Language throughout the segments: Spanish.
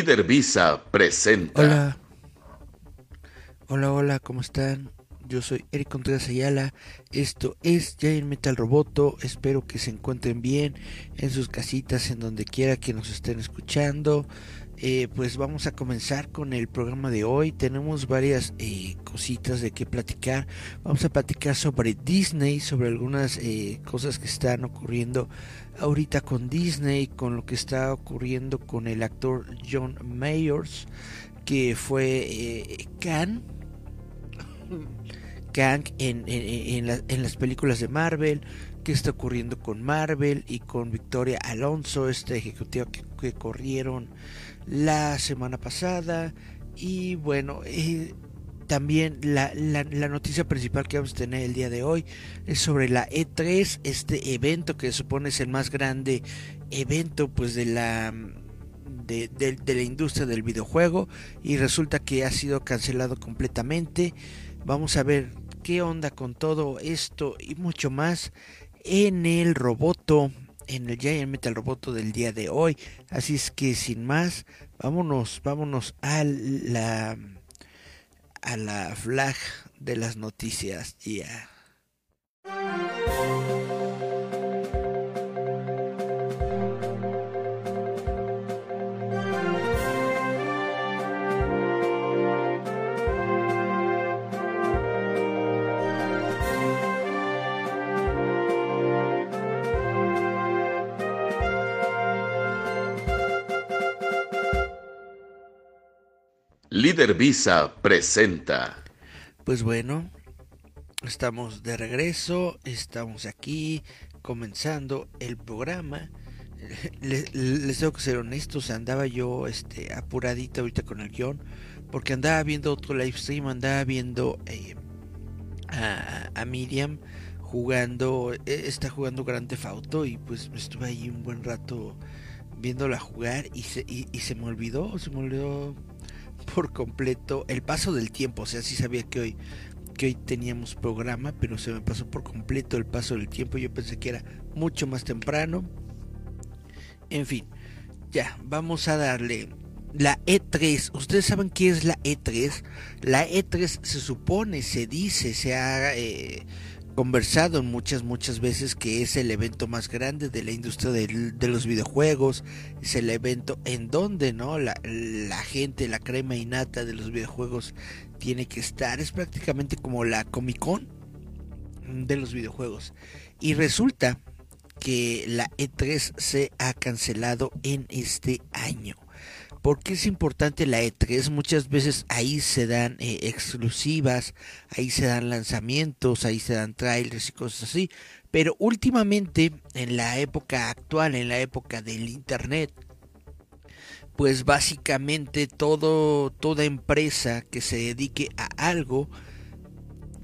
Líder Visa presenta. Hola. Hola, hola, ¿cómo están? Yo soy Eric Contreras Ayala. Esto es Giant Metal Roboto. Espero que se encuentren bien en sus casitas, en donde quiera que nos estén escuchando. Eh, pues vamos a comenzar con el programa de hoy. Tenemos varias eh, cositas de qué platicar. Vamos a platicar sobre Disney, sobre algunas eh, cosas que están ocurriendo ahorita con Disney, con lo que está ocurriendo con el actor John Mayors, que fue eh, Khan. Kang en, en- en la- en las películas de Marvel, qué está ocurriendo con Marvel y con Victoria Alonso, este ejecutivo que, que corrieron la semana pasada. Y bueno, eh, también la, la- noticia principal que vamos a tener el día de hoy es sobre la E3, este evento que supone es el más grande evento pues de la de, de- de la industria del videojuego y resulta que ha sido cancelado completamente. Vamos a ver qué onda con todo esto y mucho más en el roboto, en el Giant Metal Roboto del día de hoy. Así es que sin más, vámonos, vámonos a la a la flag de las noticias. Ya. Líder Visa presenta. Pues bueno, estamos de regreso, estamos aquí comenzando el programa. Les, les tengo que ser honestos, andaba yo este apuradito ahorita con el guion, porque andaba viendo otro live stream, andaba viendo eh, a, a Miriam jugando, eh, está jugando Grand Theft Auto y pues estuve ahí un buen rato viéndola jugar y se, y se me olvidó, se me olvidó por completo el paso del tiempo. O sea, sí sabía que hoy, que hoy teníamos programa, pero se me pasó por completo el paso del tiempo. Yo pensé que era mucho más temprano. En fin, ya, vamos a darle la E3. ¿Ustedes saben qué es la E3? La E3 se supone, se dice, se ha eh, conversado muchas, muchas veces que es el evento más grande de la industria de los videojuegos. Es el evento en donde, ¿no? La, la gente, la crema innata de los videojuegos tiene que estar. Es prácticamente como la Comic Con de los videojuegos. Y resulta que la E3 se ha cancelado en este año. ¿Por qué es importante la E3? Muchas veces ahí se dan eh, exclusivas, ahí se dan lanzamientos, ahí se dan trailers y cosas así. Pero últimamente, en la época actual, en la época del Internet, pues básicamente todo, toda empresa que se dedique a algo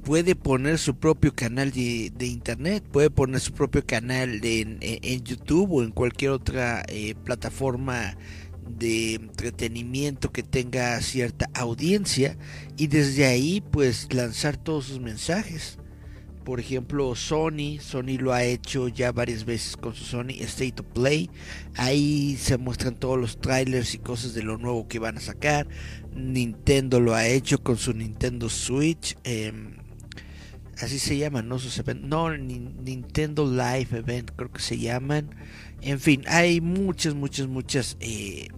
puede poner su propio canal de, de internet, puede poner su propio canal en, en YouTube o en cualquier otra eh, plataforma de entretenimiento que tenga cierta audiencia y desde ahí pues lanzar todos sus mensajes. Por ejemplo, Sony, Sony lo ha hecho ya varias veces con su Sony State of Play. Ahí se muestran todos los trailers y cosas de lo nuevo que van a sacar. Nintendo lo ha hecho con su Nintendo Switch. em, así se llaman, ¿no? Sus no, Nintendo Live Event, creo que se llaman. En fin, hay muchas, muchas, muchas, eh,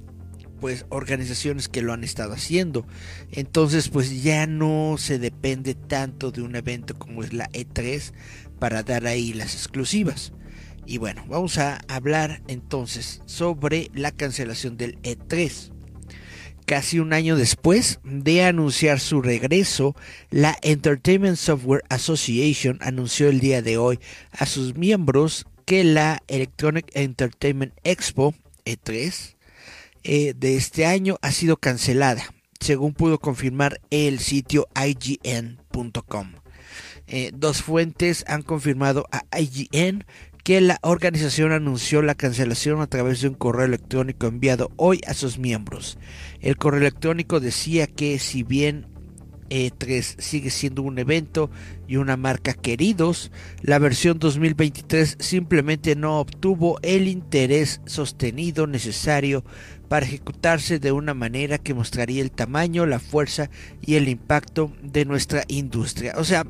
pues, organizaciones que lo han estado haciendo. Entonces, pues ya no se depende tanto de un evento como es la E3 para dar ahí las exclusivas. Y bueno, vamos a hablar entonces sobre la cancelación del E3. Casi un año después de anunciar su regreso, la Entertainment Software Association anunció el día de hoy a sus miembros que la Electronic Entertainment Expo E3 eh, de este año ha sido cancelada, según pudo confirmar el sitio IGN.com. Eh, dos fuentes han confirmado a IGN que la organización anunció la cancelación a través de un correo electrónico enviado hoy a sus miembros. El correo electrónico decía que si bien E3 sigue siendo un evento y una marca queridos, la versión 2023 simplemente no obtuvo el interés sostenido necesario para ejecutarse de una manera que mostraría el tamaño, la fuerza y el impacto de nuestra industria. O sea,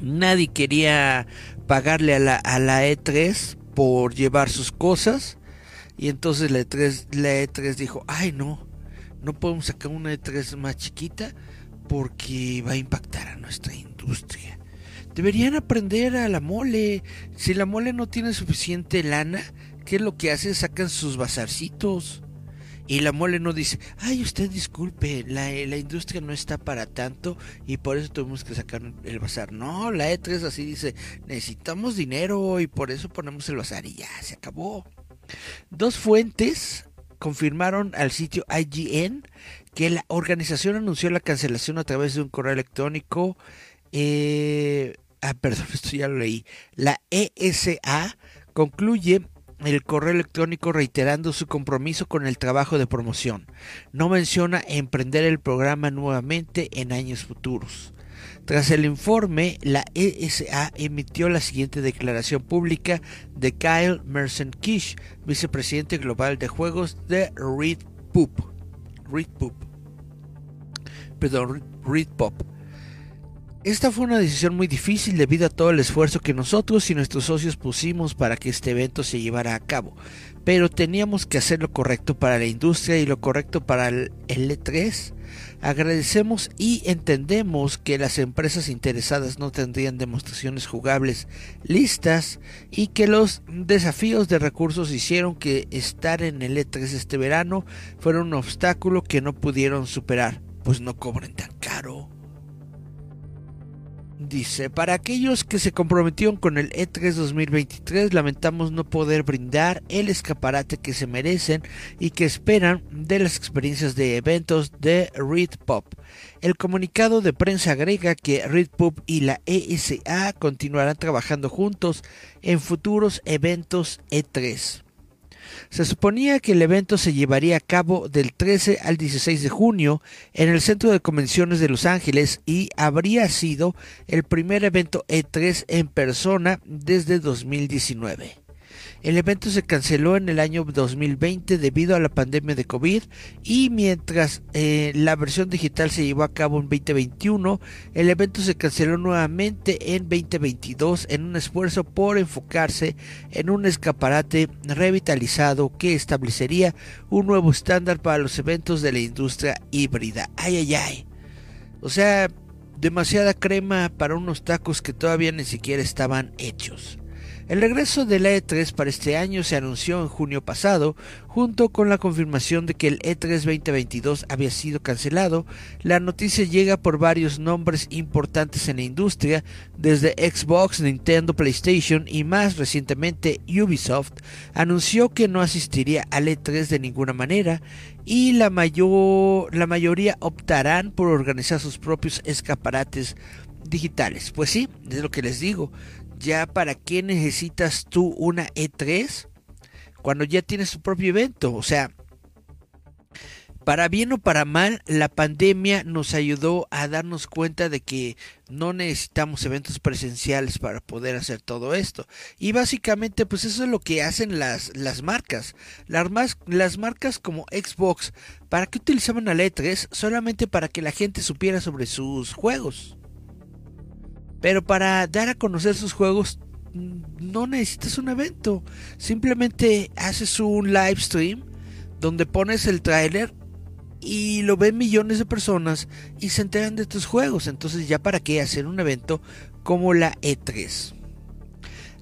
nadie quería pagarle a la, a la E3 por llevar sus cosas. Y entonces la E3, la E3 dijo, ay no, no podemos sacar una E3 más chiquita porque va a impactar a nuestra industria. Deberían aprender a la mole. Si la mole no tiene suficiente lana, ¿qué es lo que hace? Sacan sus bazarcitos. Y la mole no dice, ay, usted disculpe, la, la, industria no está para tanto y por eso tuvimos que sacar el bazar. No, la E3 así dice, necesitamos dinero y por eso ponemos el bazar y ya, se acabó. Dos fuentes confirmaron al sitio IGN que la organización anunció la cancelación a través de un correo electrónico. Eh, ah, perdón, esto ya lo leí. La ESA concluye el correo electrónico reiterando su compromiso con el trabajo de promoción. No menciona emprender el programa nuevamente en años futuros. Tras el informe, la ESA emitió la siguiente declaración pública de Kyle Merson-Kish, vicepresidente global de juegos de Reed Poop. Reed Poop. Perdón, Reed Pop. Esta fue una decisión muy difícil debido a todo el esfuerzo que nosotros y nuestros socios pusimos para que este evento se llevara a cabo, pero teníamos que hacer lo correcto para la industria y lo correcto para el E3. Agradecemos y entendemos que las empresas interesadas no tendrían demostraciones jugables listas y que los desafíos de recursos hicieron que estar en el E3 este verano fuera un obstáculo que no pudieron superar, pues no cobren tan caro. Dice, para aquellos que se comprometieron con el E3 2023, lamentamos no poder brindar el escaparate que se merecen y que esperan de las experiencias de eventos de Read Pop. El comunicado de prensa agrega que Read Pop y la ESA continuarán trabajando juntos en futuros eventos E3. Se suponía que el evento se llevaría a cabo del 13 al 16 de junio en el Centro de Convenciones de Los Ángeles y habría sido el primer evento E3 en persona desde 2019. El evento se canceló en el año 2020 debido a la pandemia de COVID y mientras eh, la versión digital se llevó a cabo en 2021, el evento se canceló nuevamente en 2022 en un esfuerzo por enfocarse en un escaparate revitalizado que establecería un nuevo estándar para los eventos de la industria híbrida. Ay, ay, ay. O sea, demasiada crema para unos tacos que todavía ni siquiera estaban hechos. El regreso de la E3 para este año se anunció en junio pasado, junto con la confirmación de que el E3 2022 había sido cancelado. La noticia llega por varios nombres importantes en la industria, desde Xbox, Nintendo, PlayStation y más recientemente Ubisoft, anunció que no asistiría al E3 de ninguna manera y la, mayor, la mayoría optarán por organizar sus propios escaparates digitales. Pues sí, es lo que les digo ya para qué necesitas tú una E3 cuando ya tienes tu propio evento. O sea, para bien o para mal, la pandemia nos ayudó a darnos cuenta de que no necesitamos eventos presenciales para poder hacer todo esto. Y básicamente, pues eso es lo que hacen las, las marcas. Las, las marcas como Xbox, ¿para qué utilizaban la E3? Solamente para que la gente supiera sobre sus juegos. Pero para dar a conocer sus juegos no necesitas un evento. Simplemente haces un live stream donde pones el tráiler y lo ven millones de personas y se enteran de tus juegos. Entonces ya para qué hacer un evento como la E3.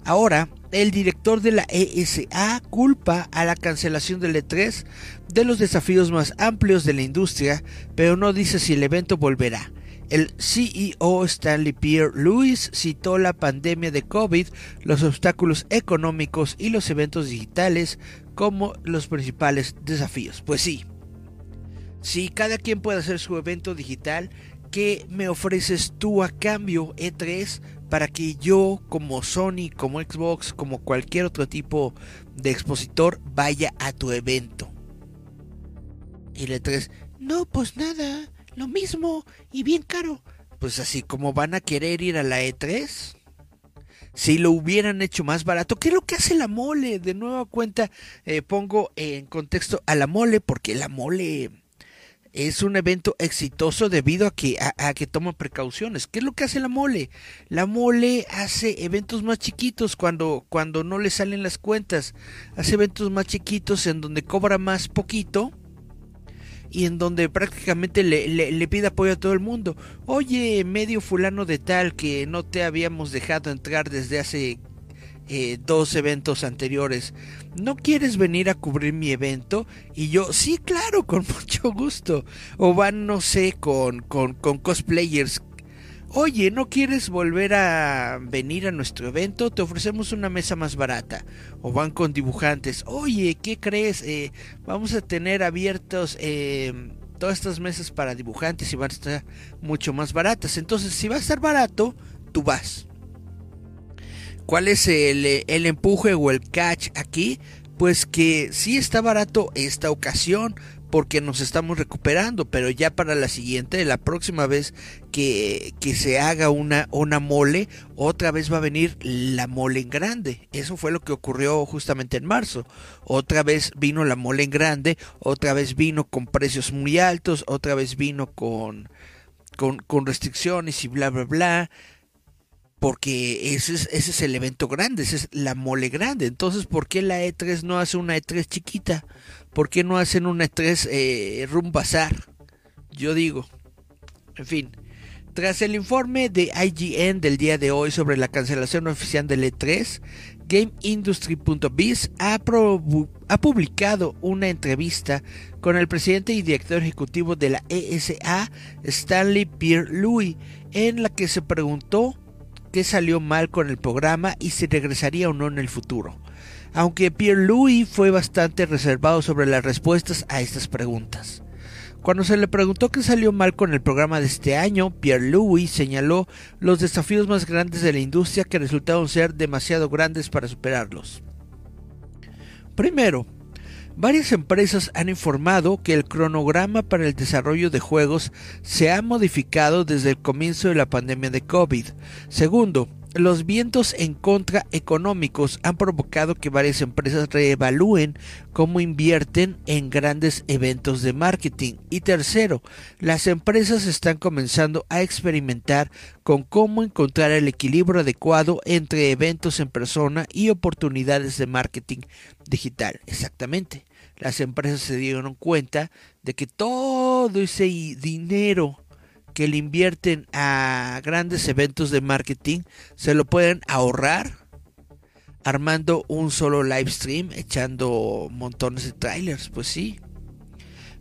Ahora, el director de la ESA culpa a la cancelación del E3 de los desafíos más amplios de la industria, pero no dice si el evento volverá. El CEO Stanley Pierre Lewis citó la pandemia de COVID, los obstáculos económicos y los eventos digitales como los principales desafíos. Pues sí, si cada quien puede hacer su evento digital, ¿qué me ofreces tú a cambio E3 para que yo como Sony, como Xbox, como cualquier otro tipo de expositor vaya a tu evento? Y el E3, no, pues nada lo mismo y bien caro. Pues así como van a querer ir a la E3. Si lo hubieran hecho más barato, ¿qué es lo que hace la mole? De nueva cuenta, eh, pongo en contexto a la mole, porque la mole es un evento exitoso debido a que, a, que toma precauciones. ¿Qué es lo que hace la mole? La mole hace eventos más chiquitos cuando, cuando no le salen las cuentas. Hace eventos más chiquitos en donde cobra más poquito y en donde prácticamente le, le, pide apoyo a todo el mundo. Oye, medio fulano de tal que no te habíamos dejado entrar desde hace eh, dos eventos anteriores. ¿No quieres venir a cubrir mi evento? Y yo, sí, claro, con mucho gusto. O van, no sé, con, con, con cosplayers Oye, ¿no quieres volver a venir a nuestro evento? Te ofrecemos una mesa más barata. O van con dibujantes. Oye, ¿qué crees? Eh, vamos a tener abiertos eh, todas estas mesas para dibujantes y van a estar mucho más baratas. Entonces, si va a estar barato, tú vas. ¿Cuál es el, el empuje o el catch aquí? Pues que sí está barato esta ocasión, porque nos estamos recuperando, pero ya para la siguiente, la próxima vez que, que, se haga una, una mole, otra vez va a venir la mole en grande. Eso fue lo que ocurrió justamente en marzo. Otra vez vino la mole en grande, otra vez vino con precios muy altos, otra vez vino con, con, restricciones y bla, bla, bla porque ese es, ese es el evento grande, esa es la mole grande. Entonces, ¿por qué la E3 no hace una E3 chiquita? ¿Por qué no hacen una E3 eh, rumbazar? Yo digo. En fin. Tras el informe de IGN del día de hoy sobre la cancelación oficial del E3, GameIndustry.biz ha, ha publicado una entrevista con el presidente y director ejecutivo de la ESA, Stanley Pierre Louis, en la que se preguntó qué salió mal con el programa y si regresaría o no en el futuro. Aunque Pierre-Louis fue bastante reservado sobre las respuestas a estas preguntas. Cuando se le preguntó qué salió mal con el programa de este año, Pierre-Louis señaló los desafíos más grandes de la industria que resultaron ser demasiado grandes para superarlos. Primero, Varias empresas han informado que el cronograma para el desarrollo de juegos se ha modificado desde el comienzo de la pandemia de COVID. Segundo, los vientos en contra económicos han provocado que varias empresas reevalúen cómo invierten en grandes eventos de marketing. Y tercero, las empresas están comenzando a experimentar con cómo encontrar el equilibrio adecuado entre eventos en persona y oportunidades de marketing digital. Exactamente las empresas se dieron cuenta de que todo ese dinero que le invierten a grandes eventos de marketing se lo pueden ahorrar armando un solo live stream echando montones de trailers, pues sí.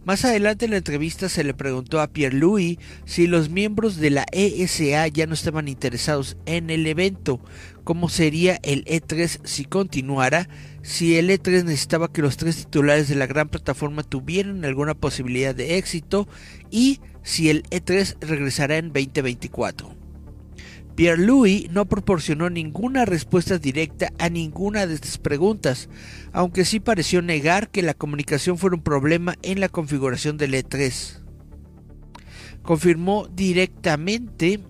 Más adelante en la entrevista se le preguntó a Pierre Louis si los miembros de la ESA ya no estaban interesados en el evento, cómo sería el E3 si continuara, si el E3 necesitaba que los tres titulares de la gran plataforma tuvieran alguna posibilidad de éxito y si el E3 regresará en 2024. Pierre-Louis no proporcionó ninguna respuesta directa a ninguna de estas preguntas, aunque sí pareció negar que la comunicación fuera un problema en la configuración del E3. Confirmó directamente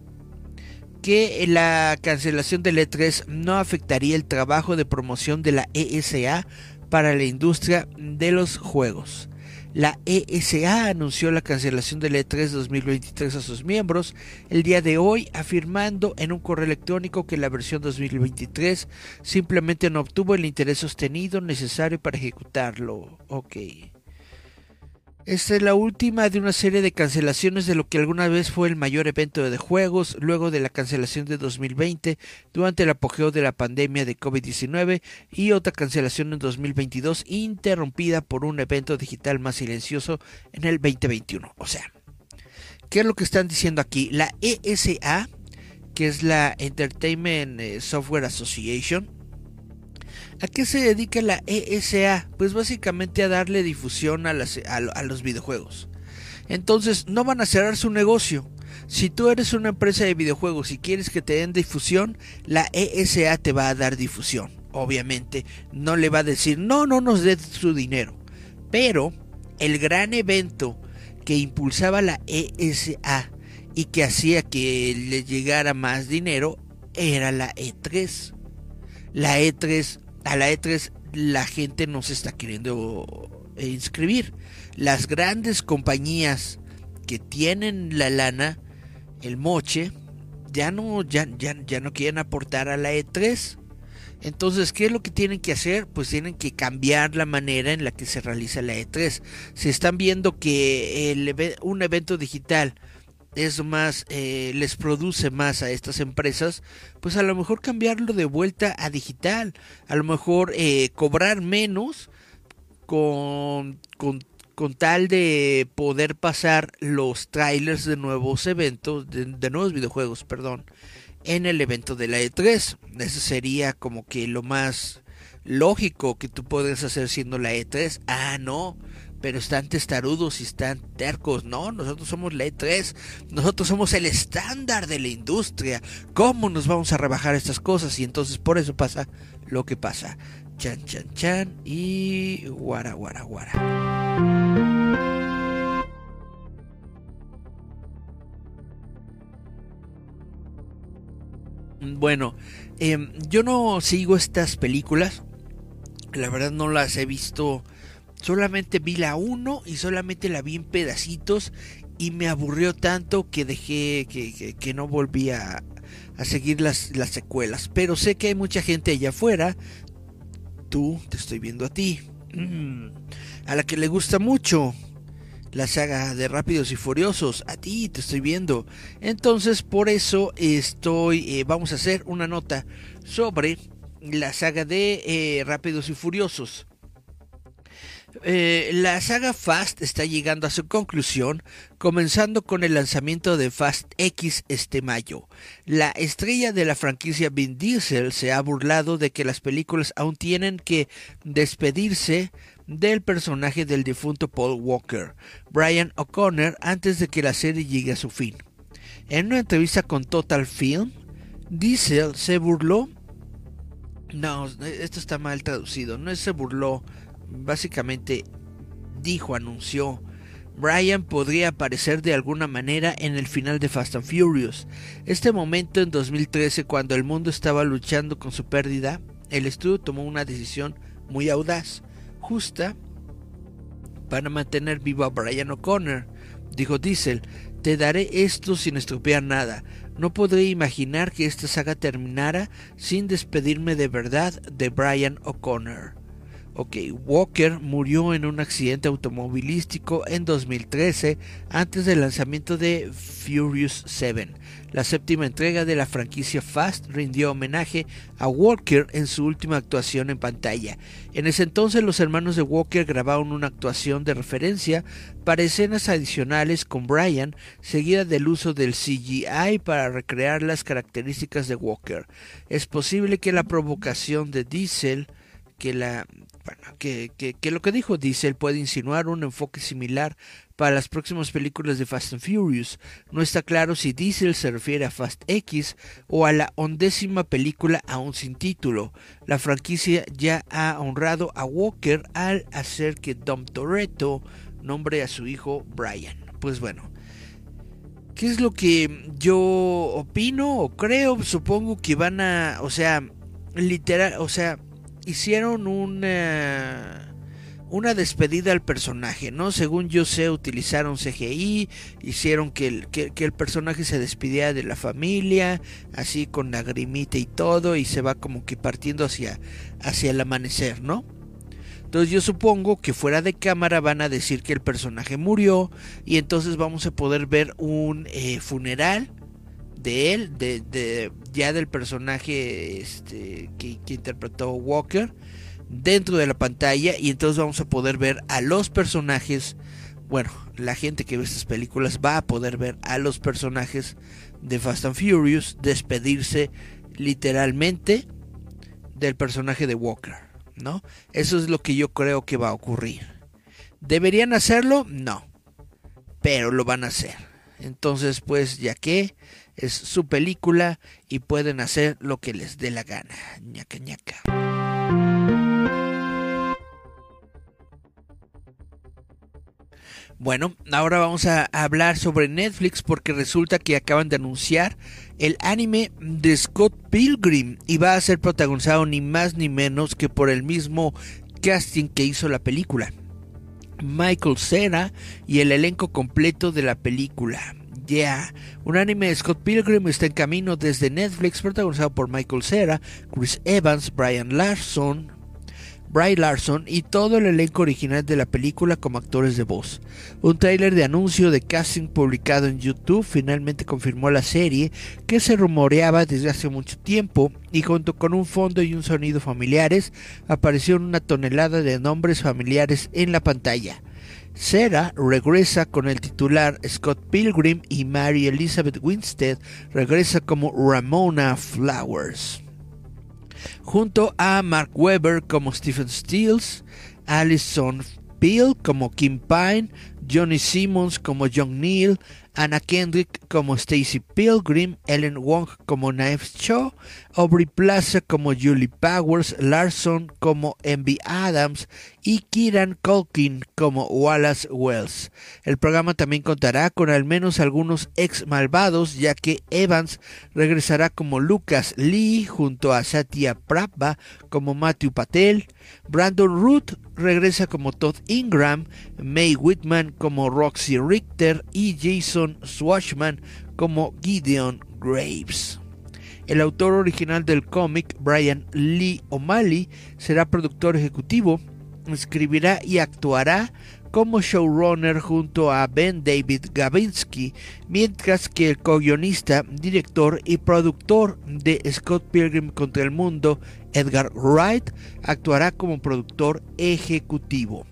que la cancelación del E3 no afectaría el trabajo de promoción de la ESA para la industria de los juegos. La ESA anunció la cancelación del E3 2023 a sus miembros el día de hoy, afirmando en un correo electrónico que la versión 2023 simplemente no obtuvo el interés sostenido necesario para ejecutarlo. Ok. Esta es la última de una serie de cancelaciones de lo que alguna vez fue el mayor evento de juegos luego de la cancelación de 2020 durante el apogeo de la pandemia de COVID-19 y otra cancelación en 2022 interrumpida por un evento digital más silencioso en el 2021. O sea, ¿qué es lo que están diciendo aquí? La ESA, que es la Entertainment eh, Software Association, ¿A qué se dedica la ESA? Pues básicamente a darle difusión a, los videojuegos. Entonces no van a cerrar su negocio. Si tú eres una empresa de videojuegos y quieres que te den difusión, la ESA te va a dar difusión. Obviamente no le va a decir no, no nos dé su dinero. Pero el gran evento que impulsaba la ESA y que hacía que le llegara más dinero era la E3. La E3 a la E3 la gente no se está queriendo eh, inscribir. Las grandes compañías que tienen la lana, el moche, ya no, ya, ya, ya no quieren aportar a la E3. Entonces, ¿qué es lo que tienen que hacer? Pues tienen que cambiar la manera en la que se realiza la E3. Se están viendo que un evento digital es más, eh, les produce más a estas empresas, pues a lo mejor cambiarlo de vuelta a digital, a lo mejor eh, cobrar menos con, con, con, tal de poder pasar los trailers de nuevos eventos, de, nuevos videojuegos, perdón, en el evento de la E3. Eso sería como que lo más lógico que tú puedes hacer siendo la E3. Ah, no pero están testarudos y están tercos. No, nosotros somos la E3, nosotros somos el estándar de la industria. ¿Cómo nos vamos a rebajar estas cosas? Y entonces por eso pasa lo que pasa. Chan, chan, chan y guara, guara, guara. Bueno, em, yo no sigo estas películas. La verdad no las he visto Solamente vi la 1 y solamente la vi en pedacitos y me aburrió tanto que dejé que, no volví a, seguir las, las, secuelas. Pero sé que hay mucha gente allá afuera, tú, te estoy viendo a ti, mm, a la que le gusta mucho la saga de Rápidos y Furiosos. A ti te estoy viendo. Entonces por eso estoy, eh, vamos a hacer una nota sobre la saga de eh, Rápidos y Furiosos. Eh, la saga Fast está llegando a su conclusión, comenzando con el lanzamiento de Fast X este mayo. La estrella de la franquicia Vin Diesel se ha burlado de que las películas aún tienen que despedirse del personaje del difunto Paul Walker, Brian O'Connor, antes de que la serie llegue a su fin. En una entrevista con Total Film, Diesel se burló. No, esto está mal traducido. No se burló básicamente dijo, anunció, Brian podría aparecer de alguna manera en el final de Fast and Furious. Este momento en 2013, cuando el mundo estaba luchando con su pérdida, el estudio tomó una decisión muy audaz, justa, para mantener vivo a Brian O'Connor. Dijo Diesel, te daré esto sin estropear nada. No podré imaginar que esta saga terminara sin despedirme de verdad de Brian O'Connor. Ok, Walker murió en un accidente automovilístico en 2013 antes del lanzamiento de Furious 7. La séptima entrega de la franquicia Fast rindió homenaje a Walker en su última actuación en pantalla. En ese entonces los hermanos de Walker grabaron una actuación de referencia para escenas adicionales con Brian, seguida del uso del CGI para recrear las características de Walker. Es posible que la provocación de Diesel que la que, lo que dijo Diesel puede insinuar un enfoque similar para las próximas películas de Fast and Furious. No está claro si Diesel se refiere a Fast X o a la undécima película aún sin título. La franquicia ya ha honrado a Walker al hacer que Dom Toretto nombre a su hijo Brian. Pues bueno, ¿qué es lo que yo opino o creo? Supongo que van a, o sea, literal, o sea, hicieron un una despedida al personaje, ¿no? Según yo sé, utilizaron CGI, hicieron que el, que, el personaje se despidiera de la familia, así con lagrimita y todo, y se va como que partiendo hacia, hacia el amanecer, ¿no? Entonces yo supongo que fuera de cámara van a decir que el personaje murió y entonces vamos a poder ver un eh, funeral de él, de, ya del personaje este, que, que interpretó Walker dentro de la pantalla y entonces vamos a poder ver a los personajes, bueno, la gente que ve estas películas va a poder ver a los personajes de Fast and Furious despedirse literalmente del personaje de Walker, ¿no? Eso es lo que yo creo que va a ocurrir. ¿Deberían hacerlo? No. Pero lo van a hacer. Entonces, pues, ya que es su película y pueden hacer lo que les dé la gana. ñaca ñaca. Bueno, ahora vamos a hablar sobre Netflix porque resulta que acaban de anunciar el anime de Scott Pilgrim y va a ser protagonizado ni más ni menos que por el mismo casting que hizo la película. Michael Cera y el elenco completo de la película. Ya, un anime de Scott Pilgrim está en camino desde Netflix protagonizado por Michael Cera, Chris Evans, Brian Larson, Bry Larson y todo el elenco original de la película como actores de voz. Un tráiler de anuncio de casting publicado en YouTube finalmente confirmó la serie que se rumoreaba desde hace mucho tiempo y junto con un fondo y un sonido familiares apareció una tonelada de nombres familiares en la pantalla. Sarah regresa con el titular Scott Pilgrim y Mary Elizabeth Winstead regresa como Ramona Flowers. Junto a Mark Webber como Stephen Stills, Alison Peel como Kim Pine, Johnny Simmons como John Neal, Anna Kendrick como Stacy Pilgrim, Ellen Wong como Knives Cho, Aubrey Plaza como Julie Powers, Larson como Envy Adams y Kieran Culkin como Wallace Wells. El programa también contará con al menos algunos ex malvados, ya que Evans regresará como Lucas Lee junto a Satya Prabha como Matthew Patel, Brandon Root regresa como Todd Ingram, May Whitman como Roxy Richter y Jason Swashman como Gideon Graves. El autor original del cómic, Brian Lee O'Malley, será productor ejecutivo, escribirá y actuará como showrunner junto a Ben David Gavinsky, mientras que el co-guionista, director y productor de Scott Pilgrim contra el Mundo, Edgar Wright, actuará como productor ejecutivo.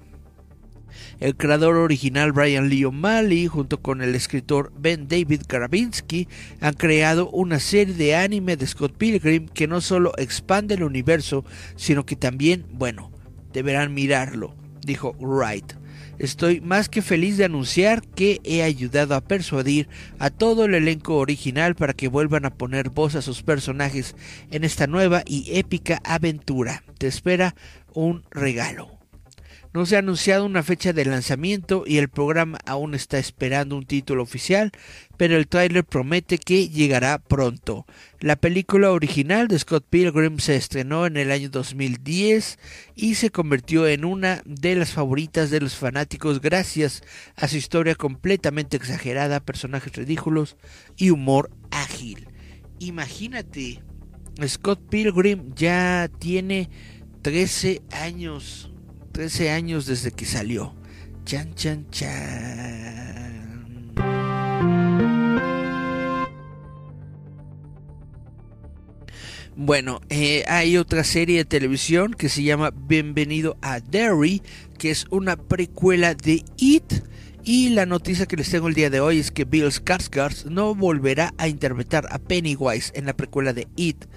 El creador original Brian Lee O'Malley junto con el escritor Ben David Karabinsky han creado una serie de anime de Scott Pilgrim que no solo expande el universo, sino que también, bueno, deberán mirarlo, dijo Wright. Estoy más que feliz de anunciar que he ayudado a persuadir a todo el elenco original para que vuelvan a poner voz a sus personajes en esta nueva y épica aventura. Te espera un regalo. No se ha anunciado una fecha de lanzamiento y el programa aún está esperando un título oficial, pero el tráiler promete que llegará pronto. La película original de Scott Pilgrim se estrenó en el año 2010 y se convirtió en una de las favoritas de los fanáticos gracias a su historia completamente exagerada, personajes ridículos y humor ágil. Imagínate, Scott Pilgrim ya tiene 13 años 13 años desde que salió. Chan, chan, chan. Bueno, eh, hay otra serie de televisión que se llama Bienvenido a Derry, que es una precuela de It. Y la noticia que les tengo el día de hoy es que Bill Skarsgård no volverá a interpretar a Pennywise en la precuela de It.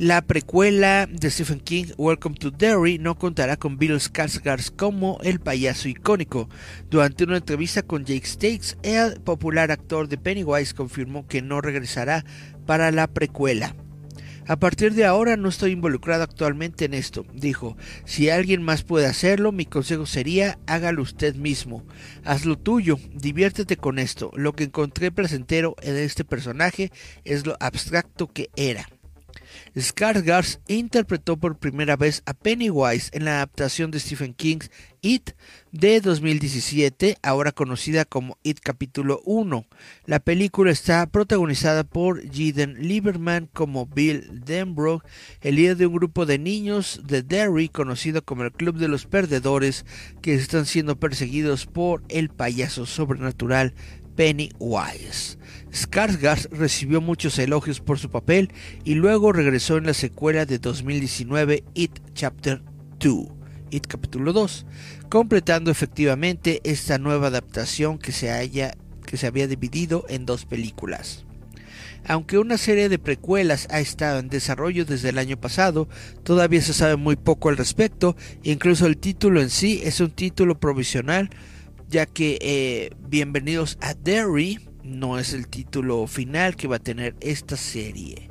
La precuela de Stephen King, Welcome to Derry, no contará con Bill Skarsgård como el payaso icónico. Durante una entrevista con Jake Stakes, el popular actor de Pennywise confirmó que no regresará para la precuela. A partir de ahora no estoy involucrado actualmente en esto, dijo. Si alguien más puede hacerlo, mi consejo sería hágalo usted mismo. Hazlo tuyo, diviértete con esto. Lo que encontré placentero en este personaje es lo abstracto que era. Skarsgård interpretó por primera vez a Pennywise en la adaptación de Stephen King's It de 2017, ahora conocida como It Capítulo 1. La película está protagonizada por Jaden Lieberman como Bill Denbrough, el líder de un grupo de niños de Derry conocido como el Club de los Perdedores, que están siendo perseguidos por el payaso sobrenatural Pennywise. Skarsgård recibió muchos elogios por su papel y luego regresó en la secuela de 2019 It Chapter 2, It Capítulo 2, completando efectivamente esta nueva adaptación que se, haya, que se había dividido en dos películas. Aunque una serie de precuelas ha estado en desarrollo desde el año pasado, todavía se sabe muy poco al respecto, incluso el título en sí es un título provisional, ya que eh, Bienvenidos a Derry no es el título final que va a tener esta serie.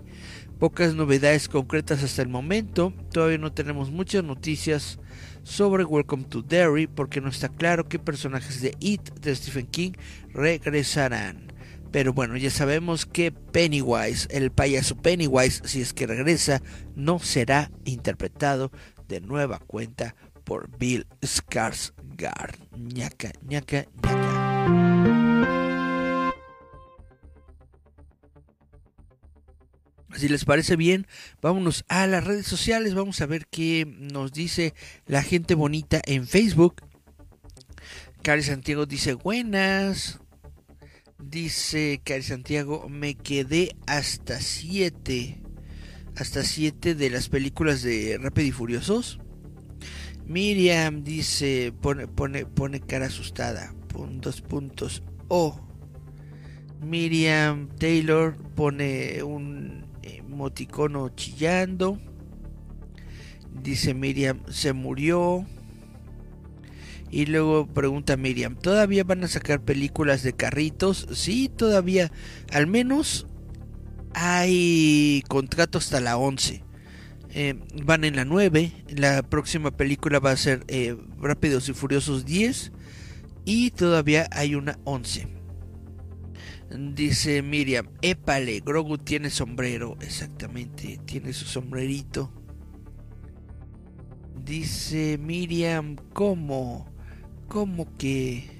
Pocas novedades concretas hasta el momento, todavía no tenemos muchas noticias sobre Welcome to Derry porque no está claro qué personajes de It de Stephen King regresarán. Pero bueno, ya sabemos que Pennywise, el payaso Pennywise, si es que regresa, no será interpretado de nueva cuenta por Bill Skarsgård. Ñaca, ñaca, ñaca. Si les parece bien, vámonos a las redes sociales, vamos a ver qué nos dice la gente bonita en Facebook. Cari Santiago dice buenas. Dice Cari Santiago, me quedé hasta 7. Hasta 7 de las películas de Rápido y Furiosos. Miriam dice, pone, pone, pone cara asustada. Dos puntos. Oh. Miriam Taylor pone un emoticono chillando. Dice Miriam, se murió. Y luego pregunta Miriam, ¿todavía van a sacar películas de carritos? Sí, todavía. Al menos hay contrato hasta la 11. Eh, van en la 9. La próxima película va a ser eh, Rápidos y Furiosos 10. Y todavía hay una 11. Dice Miriam, épale, Grogu tiene sombrero. Exactamente, tiene su sombrerito. Dice Miriam, ¿cómo? ¿Cómo que?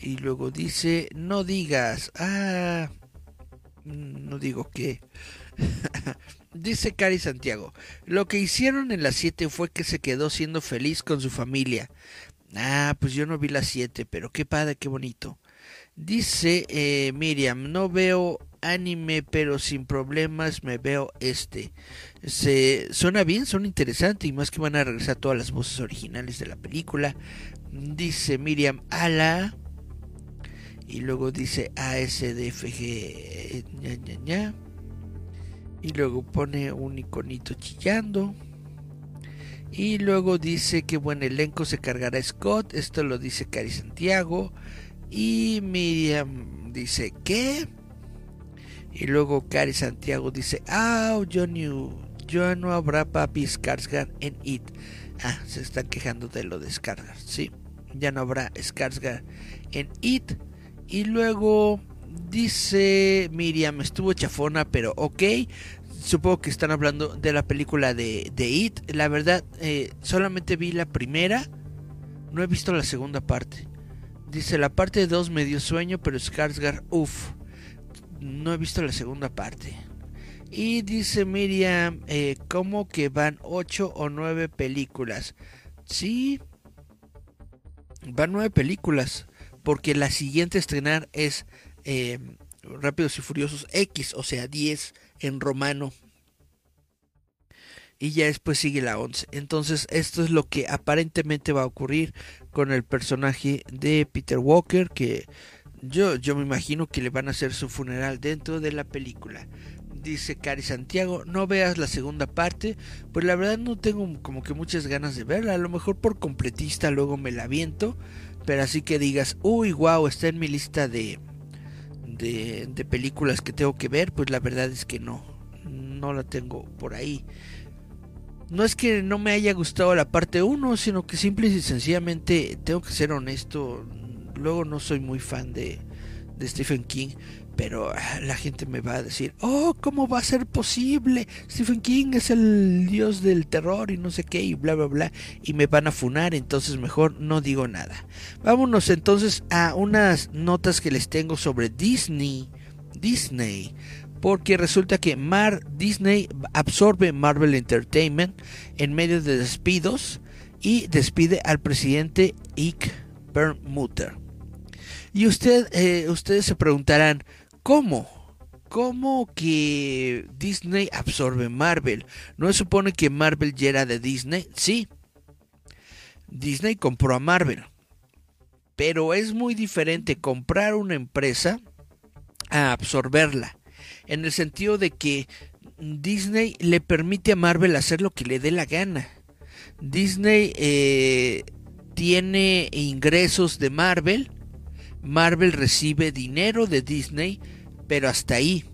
Y luego dice, no digas. Ah, no digo qué. dice Cari Santiago, lo que hicieron en las 7 fue que se quedó siendo feliz con su familia. Ah, pues yo no vi las 7, pero qué padre, qué bonito. Dice eh, Miriam, no veo anime, pero sin problemas me veo este. Se suena bien, suena interesante y más que van a regresar todas las voces originales de la película. Dice Miriam, ala. Y luego dice ASDFG, ña, ña, ña. Y luego pone un iconito chillando. Y luego dice que buen elenco se cargará Scott. Esto lo dice Cari Santiago. Y Miriam dice, ¿qué? Y luego Cari Santiago dice, ah, yo, yo no habrá papi Skarsgård en It. Ah, se están quejando de lo de Skarsgård, sí. Ya no habrá Skarsgård en It. Y luego dice Miriam, estuvo chafona, pero ok. Supongo que están hablando de la película de, de It. La verdad, eh, solamente vi la primera. No he visto la segunda parte. Dice, la parte 2 me dio sueño, pero Skarsgård, uff. No he visto la segunda parte. Y dice Miriam, eh, ¿cómo que van 8 o 9 películas? Sí, van 9 películas. Porque la siguiente estrenar es eh, Rápidos y Furiosos X, o sea, 10 en romano. Y ya después sigue la 11. Entonces, esto es lo que aparentemente va a ocurrir con el personaje de Peter Walker. Que yo, yo me imagino que le van a hacer su funeral dentro de la película. Dice Cari Santiago, no veas la segunda parte. Pues la verdad no tengo como que muchas ganas de verla. A lo mejor por completista luego me la viento. Pero así que digas, uy, wow, está en mi lista de, de, películas que tengo que ver. Pues la verdad es que no. No la tengo por ahí no es que no me haya gustado la parte 1, sino que simple y sencillamente tengo que ser honesto, luego no soy muy fan de, de Stephen King, Pero ah, la gente me va a decir, oh, ¿cómo va a ser posible? Stephen King es el dios del terror y no sé qué y bla, bla, bla. Y me van a funar, entonces mejor no digo nada. Vámonos entonces a unas notas que les tengo sobre Disney. Disney. Porque resulta que Mar Disney absorbe Marvel Entertainment en medio de despidos y despide al presidente Ike Permuter. Y usted, eh, ustedes se preguntarán, ¿Cómo? ¿Cómo que Disney absorbe Marvel? ¿No se supone que Marvel ya era de Disney? Sí. Disney compró a Marvel. Pero es muy diferente comprar una empresa a absorberla. En el sentido de que Disney le permite a Marvel hacer lo que le dé la gana. Disney eh, tiene ingresos de Marvel Marvel recibe dinero de Disney, pero hasta ahí.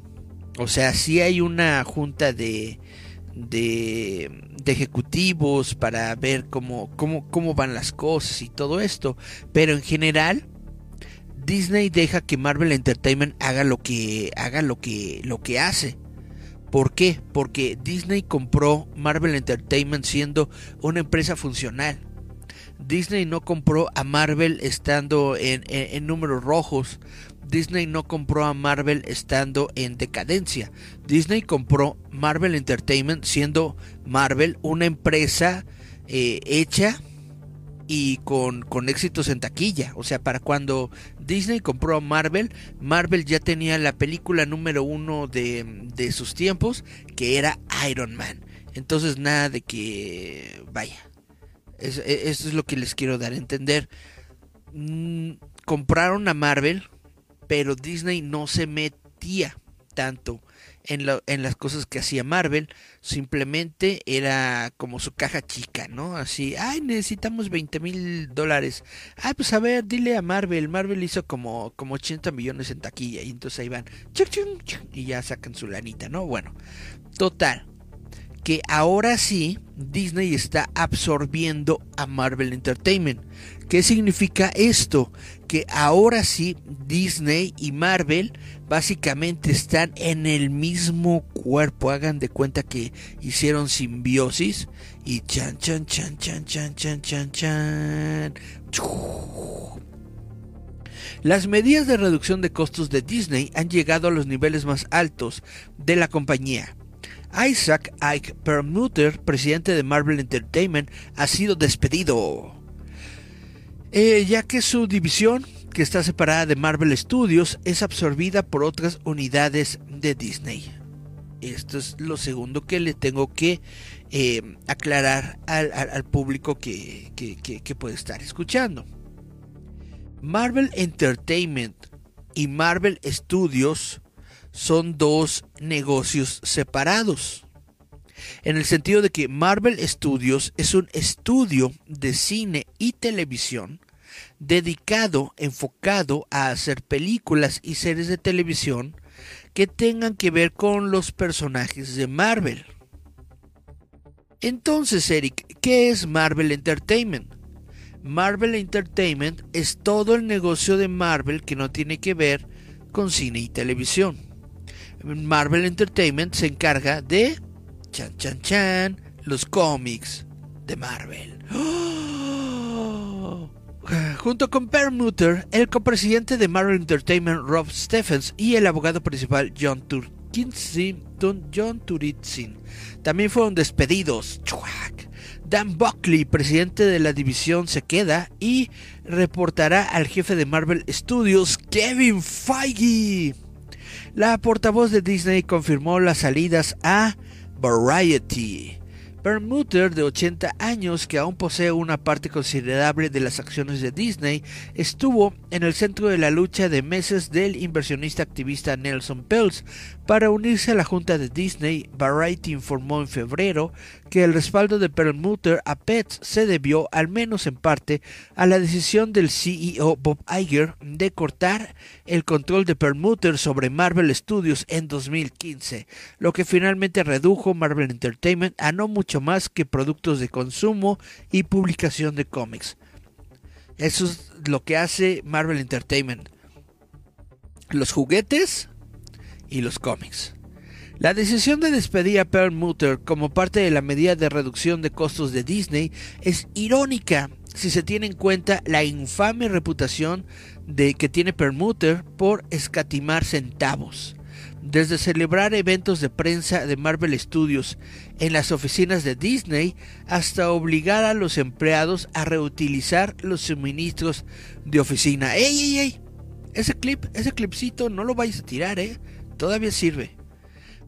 O sea, sí hay una junta de, de, ejecutivos para ver cómo, cómo, cómo van las cosas y todo esto. Pero en general, Disney deja que Marvel Entertainment haga lo que haga lo que lo que hace. ¿Por qué? Porque Disney compró Marvel Entertainment siendo una empresa funcional. Disney no compró a Marvel estando en, números rojos. Disney no compró a Marvel estando en decadencia. Disney compró Marvel Entertainment siendo Marvel una empresa eh, hecha y con, con, éxitos en taquilla. O sea, para cuando Disney compró a Marvel, Marvel ya tenía la película número uno de, de sus tiempos, que era Iron Man. Entonces nada de que vaya e, eso es lo que les quiero dar a entender. Mm, compraron a Marvel, pero Disney no se metía tanto en, las cosas que hacía Marvel. Simplemente era como su caja chica, ¿no? Así, ay, necesitamos 20 mil dólares. Ay, pues a ver, dile a Marvel. Marvel hizo como, como 80 millones en taquilla. Y entonces ahí van, y ya sacan su lanita, ¿no? Bueno, total que ahora sí Disney está absorbiendo a Marvel Entertainment. ¿Qué significa esto? Que ahora sí Disney y Marvel básicamente están en el mismo cuerpo. Hagan de cuenta que hicieron simbiosis y chan chan chan chan chan chan chan chan. Las medidas de reducción de costos de Disney han llegado a los niveles más altos de la compañía Isaac Ike Permuter, presidente de Marvel Entertainment, ha sido despedido. Eh, ya que su división, que está separada de Marvel Studios, es absorbida por otras unidades de Disney. Esto es lo segundo que le tengo que eh, aclarar al, público que puede estar escuchando. Marvel Entertainment y Marvel Studios son dos negocios separados. En el sentido de que Marvel Studios es un estudio de cine y televisión dedicado, enfocado a hacer películas y series de televisión que tengan que ver con los personajes de Marvel. Entonces, Eric, ¿qué es Marvel Entertainment? Marvel Entertainment es todo el negocio de Marvel que no tiene que ver con cine y televisión. Marvel Entertainment se encarga de chan chan chan los cómics de Marvel. Junto con Permuter, el copresidente de Marvel Entertainment Rob Stephens y el abogado principal John Turkins, John Turitzin también fueron despedidos. Dan Buckley, presidente de la división, se queda y reportará al jefe de Marvel Studios, Kevin Feige. La portavoz de Disney confirmó las salidas a Variety. Permuter, de 80 años, que aún posee una parte considerable de las acciones de Disney, estuvo en el centro de la lucha de meses del inversionista activista Nelson Peltz para unirse a la junta de Disney. Variety informó en febrero que el respaldo de Perlmutter a Pets se debió, al menos en parte, a la decisión del CEO Bob Iger de cortar el control de Perlmutter sobre Marvel Studios en 2015, lo que finalmente redujo Marvel Entertainment a no mucho más que productos de consumo y publicación de cómics. Eso es lo que hace Marvel Entertainment. Los juguetes y los cómics. La decisión de despedir a Perlmutter como parte de la medida de reducción de costos de Disney es irónica si se tiene en cuenta la infame reputación de que tiene Perlmutter por escatimar centavos. Desde celebrar eventos de prensa de Marvel Studios en las oficinas de Disney hasta obligar a los empleados a reutilizar los suministros de oficina. ¡Ey, ey, ey! Ese clip, ese clipcito no lo vais a tirar, ¿eh? Todavía sirve.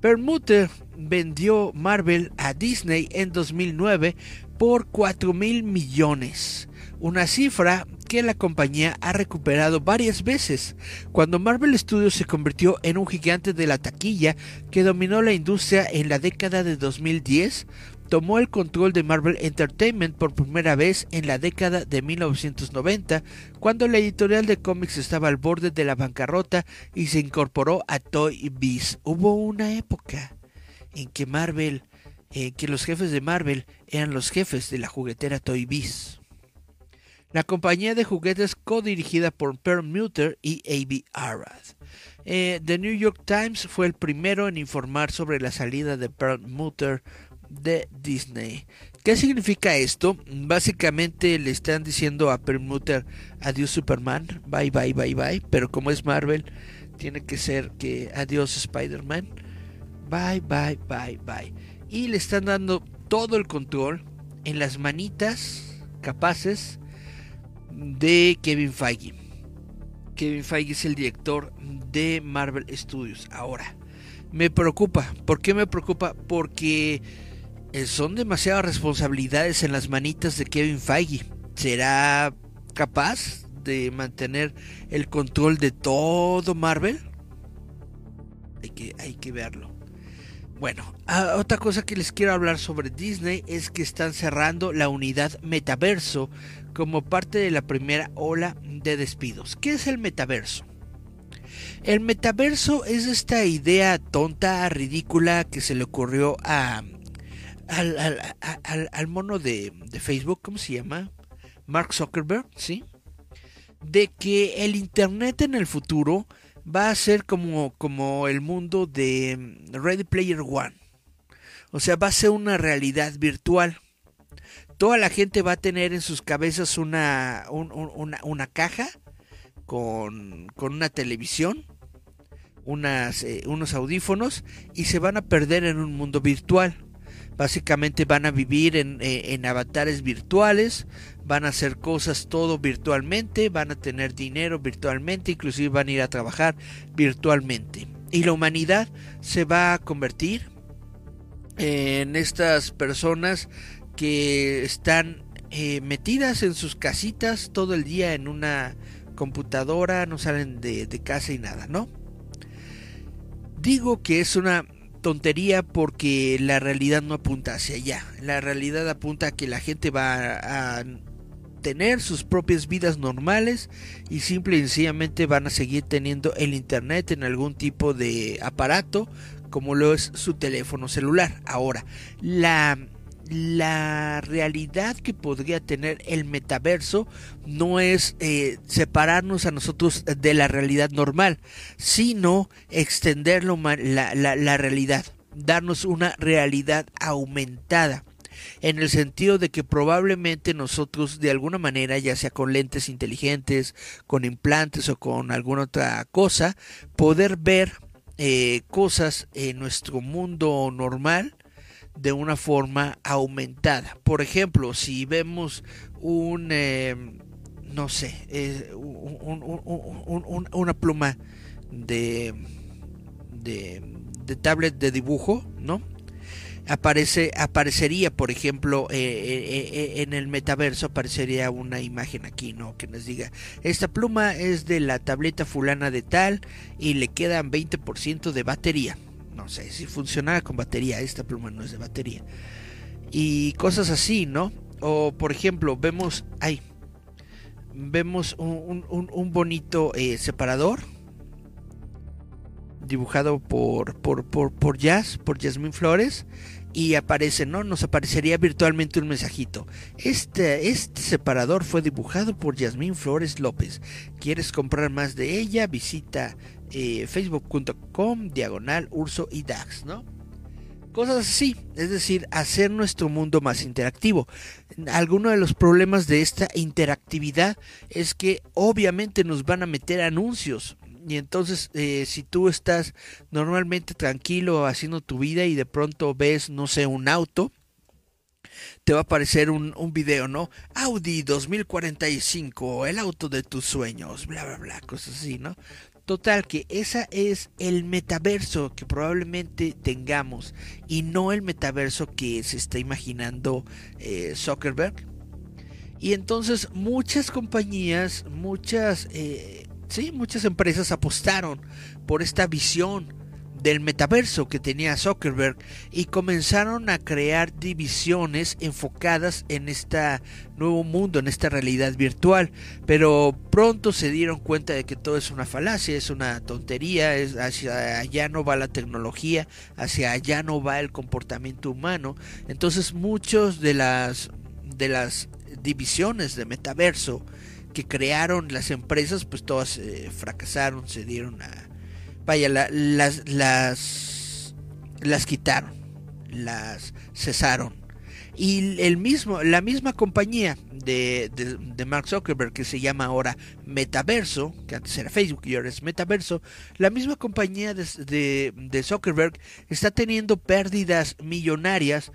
Permuter vendió Marvel a Disney en 2009 por 4 mil millones, una cifra que la compañía ha recuperado varias veces, cuando Marvel Studios se convirtió en un gigante de la taquilla que dominó la industria en la década de 2010, tomó el control de Marvel Entertainment por primera vez en la década de 1990, cuando la editorial de cómics estaba al borde de la bancarrota y se incorporó a Toy Biz. Hubo una época en que Marvel, eh, que los jefes de Marvel eran los jefes de la juguetera Toy Biz. La compañía de juguetes co-dirigida por Permuter y A.B. Arad. Eh, The New York Times fue el primero en informar sobre la salida de Permuter de Disney. ¿Qué significa esto? Básicamente le están diciendo a Permuter adiós Superman, bye bye bye bye, pero como es Marvel, tiene que ser que adiós Spider-Man, bye bye bye bye. Y le están dando todo el control en las manitas capaces de Kevin Feige. Kevin Feige es el director de Marvel Studios. Ahora, me preocupa. ¿Por qué me preocupa? Porque eh, son demasiadas responsabilidades en las manitas de Kevin Feige. ¿Será capaz de mantener el control de todo Marvel? Hay que, hay que verlo. Bueno, ah, otra cosa que les quiero hablar sobre Disney es que están cerrando la unidad metaverso como parte de la primera ola de despidos. ¿Qué es el metaverso? El metaverso es esta idea tonta, ridícula que se le ocurrió a al, mono de, de, Facebook, ¿cómo se llama? Mark Zuckerberg, ¿sí? De que el Internet en el futuro va a ser como, como el mundo de Ready Player One. O sea, va a ser una realidad virtual. Toda la gente va a tener en sus cabezas una, una, caja con, con, una televisión, unas, eh, unos audífonos y se van a perder en un mundo virtual. Básicamente van a vivir en, eh, en, avatares virtuales, van a hacer cosas todo virtualmente, van a tener dinero virtualmente, inclusive van a ir a trabajar virtualmente. Y la humanidad se va a convertir en estas personas que están eh, metidas en sus casitas todo el día en una computadora, no salen de, de casa y nada, ¿no? Digo que es una tontería porque la realidad no apunta hacia allá. La realidad apunta a que la gente va a tener sus propias vidas normales y simple y sencillamente van a seguir teniendo el internet en algún tipo de aparato como lo es su teléfono celular. Ahora, la la realidad que podría tener el metaverso no es eh, separarnos a nosotros de la realidad normal, sino extender la, la realidad, darnos una realidad aumentada en el sentido de que probablemente nosotros de alguna manera, ya sea con lentes inteligentes, con implantes o con alguna otra cosa, poder ver eh, cosas en nuestro mundo normal de una forma aumentada. Por ejemplo, si vemos un, eh, no sé, eh, una pluma de, de, de, tablet de dibujo, ¿no? Aparece, aparecería, por ejemplo, eh, en el metaverso, aparecería una imagen aquí, ¿no? Que nos diga, esta pluma es de la tableta fulana de tal y le quedan 20% de batería no sé, si funcionara con batería, esta pluma no es de batería. Y cosas así, ¿no? O por ejemplo, vemos, ahí, vemos un, bonito eh, separador dibujado por, por, por, por Jazz, por Jasmine Flores, y aparece, ¿no? Nos aparecería virtualmente un mensajito. Este, este separador fue dibujado por Yasmín Flores López. ¿Quieres comprar más de ella? Visita eh, facebook.com diagonal urso y dax, ¿no? Cosas así, es decir, hacer nuestro mundo más interactivo. Alguno de los problemas de esta interactividad es que obviamente nos van a meter anuncios. Y entonces, eh, si tú estás normalmente tranquilo haciendo tu vida y de pronto ves, no sé, un auto, te va a aparecer un, un, video, ¿no? Audi 2045, el auto de tus sueños, bla, bla, bla, cosas así, ¿no? Total, que esa es el metaverso que probablemente tengamos y no el metaverso que se está imaginando eh, Zuckerberg. Y entonces muchas compañías, muchas, eh, sí, muchas empresas apostaron por esta visión del metaverso que tenía Zuckerberg y comenzaron a crear divisiones enfocadas en este nuevo mundo, en esta realidad virtual, pero pronto se dieron cuenta de que todo es una falacia, es una tontería, es hacia allá no va la tecnología, hacia allá no va el comportamiento humano, entonces muchos de las de las divisiones de metaverso que crearon las empresas, pues todas eh, fracasaron, se dieron a vaya, las, las, las quitaron, las cesaron. Y el mismo, la misma compañía de, de, Mark Zuckerberg, que se llama ahora Metaverso, que antes era Facebook y ahora es Metaverso, la misma compañía de, de Zuckerberg está teniendo pérdidas millonarias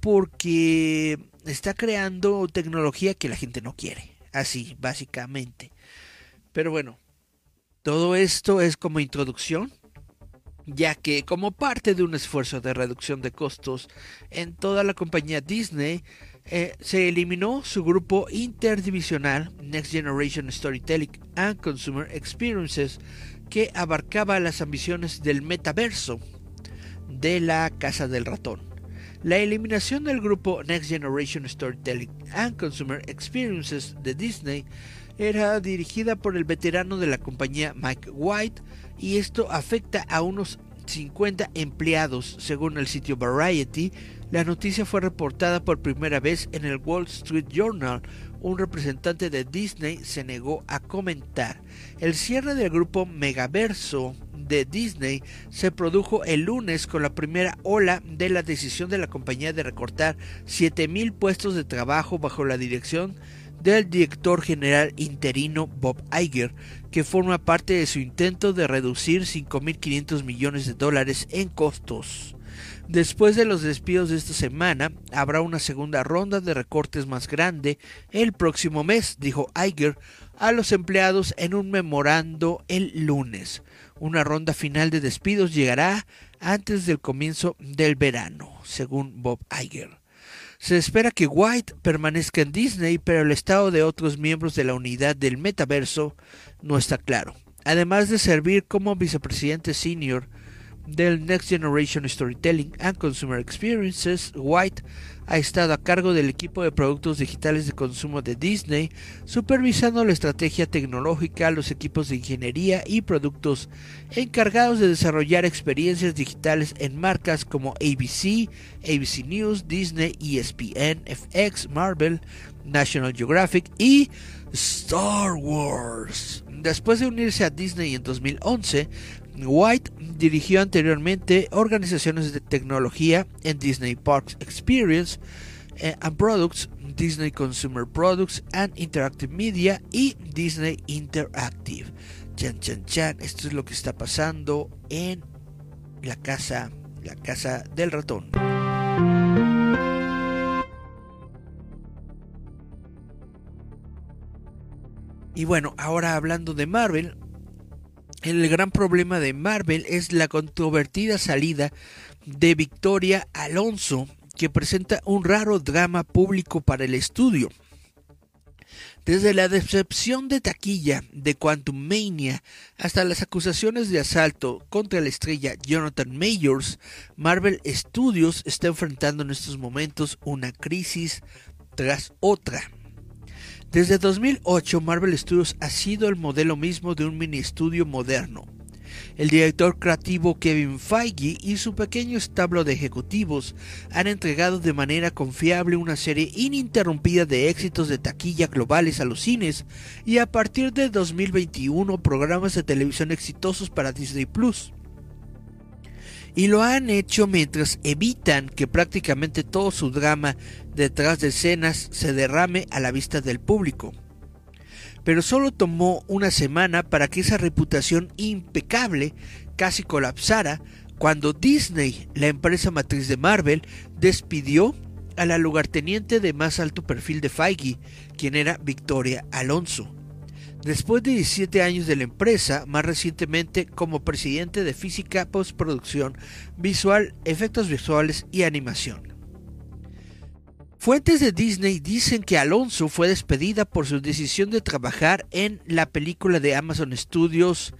porque está creando tecnología que la gente no quiere. Así, básicamente. Pero bueno, todo esto es como introducción, ya que como parte de un esfuerzo de reducción de costos en toda la compañía Disney, eh, se eliminó su grupo interdivisional Next Generation Storytelling and Consumer Experiences, que abarcaba las ambiciones del metaverso de la Casa del Ratón. La eliminación del grupo Next Generation Storytelling and Consumer Experiences de Disney era dirigida por el veterano de la compañía Mike White y esto afecta a unos 50 empleados, según el sitio Variety. La noticia fue reportada por primera vez en el Wall Street Journal. Un representante de Disney se negó a comentar. El cierre del grupo Megaverso de Disney se produjo el lunes con la primera ola de la decisión de la compañía de recortar 7.000 puestos de trabajo bajo la dirección del director general interino Bob Iger, que forma parte de su intento de reducir 5.500 millones de dólares en costos. Después de los despidos de esta semana, habrá una segunda ronda de recortes más grande el próximo mes, dijo Iger a los empleados en un memorando el lunes. Una ronda final de despidos llegará antes del comienzo del verano, según Bob Iger. Se espera que White permanezca en Disney, pero el estado de otros miembros de la unidad del metaverso no está claro. Además de servir como vicepresidente senior del Next Generation Storytelling and Consumer Experiences, White ha estado a cargo del equipo de productos digitales de consumo de Disney, supervisando la estrategia tecnológica, los equipos de ingeniería y productos encargados de desarrollar experiencias digitales en marcas como ABC, ABC News, Disney, ESPN, FX, Marvel, National Geographic y Star Wars. Después de unirse a Disney en 2011, White dirigió anteriormente organizaciones de tecnología en Disney Parks Experience eh, and Products, Disney Consumer Products and Interactive Media y Disney Interactive. Chan, chan, chan. Esto es lo que está pasando en la casa, la casa del ratón. Y bueno, ahora hablando de Marvel, el gran problema de Marvel es la controvertida salida de Victoria Alonso, que presenta un raro drama público para el estudio. Desde la decepción de taquilla de Quantum Mania hasta las acusaciones de asalto contra la estrella Jonathan Majors, Marvel Studios está enfrentando en estos momentos una crisis tras otra. Desde 2008, Marvel Studios ha sido el modelo mismo de un mini estudio moderno. El director creativo Kevin Feige y su pequeño establo de ejecutivos han entregado de manera confiable una serie ininterrumpida de éxitos de taquilla globales a los cines y a partir de 2021 programas de televisión exitosos para Disney Plus. Y lo han hecho mientras evitan que prácticamente todo su drama detrás de escenas se derrame a la vista del público pero solo tomó una semana para que esa reputación impecable casi colapsara cuando Disney, la empresa matriz de Marvel, despidió a la lugarteniente de más alto perfil de Feige, quien era Victoria Alonso. Después de 17 años de la empresa, más recientemente como presidente de física, postproducción, visual, efectos visuales y animación. Fuentes de Disney dicen que Alonso fue despedida por su decisión de trabajar en la película de Amazon Studios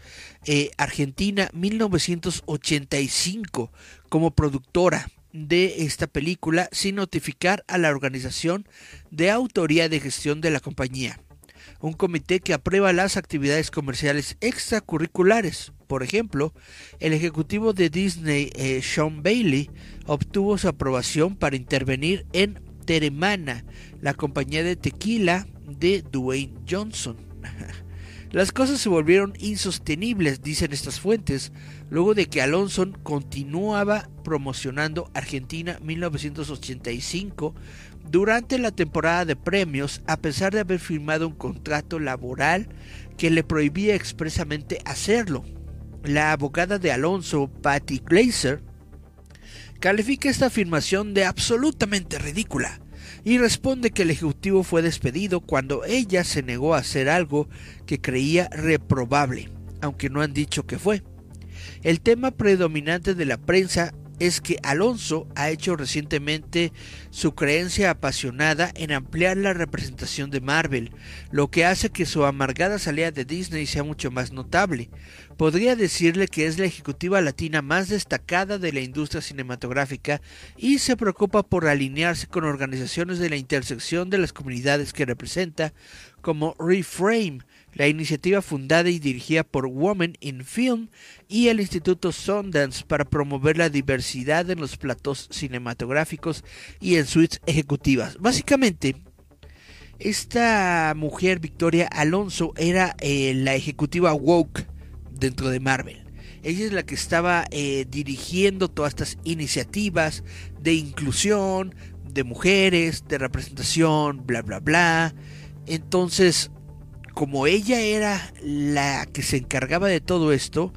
eh, Argentina 1985 como productora de esta película sin notificar a la organización de autoría de gestión de la compañía, un comité que aprueba las actividades comerciales extracurriculares. Por ejemplo, el ejecutivo de Disney, eh, Sean Bailey, obtuvo su aprobación para intervenir en Teremana, la compañía de tequila de Dwayne Johnson. Las cosas se volvieron insostenibles, dicen estas fuentes, luego de que Alonso continuaba promocionando Argentina 1985 durante la temporada de premios, a pesar de haber firmado un contrato laboral que le prohibía expresamente hacerlo. La abogada de Alonso, Patty Glazer, califica esta afirmación de absolutamente ridícula y responde que el ejecutivo fue despedido cuando ella se negó a hacer algo que creía reprobable, aunque no han dicho que fue. El tema predominante de la prensa es que Alonso ha hecho recientemente su creencia apasionada en ampliar la representación de Marvel, lo que hace que su amargada salida de Disney sea mucho más notable. Podría decirle que es la ejecutiva latina más destacada de la industria cinematográfica y se preocupa por alinearse con organizaciones de la intersección de las comunidades que representa, como Reframe, la iniciativa fundada y dirigida por Women in Film y el Instituto Sundance para promover la diversidad en los platos cinematográficos y en suites ejecutivas. Básicamente, esta mujer, Victoria Alonso, era eh, la ejecutiva woke dentro de Marvel. Ella es la que estaba eh, dirigiendo todas estas iniciativas de inclusión, de mujeres, de representación, bla, bla, bla. Entonces, como ella era la que se encargaba de todo esto,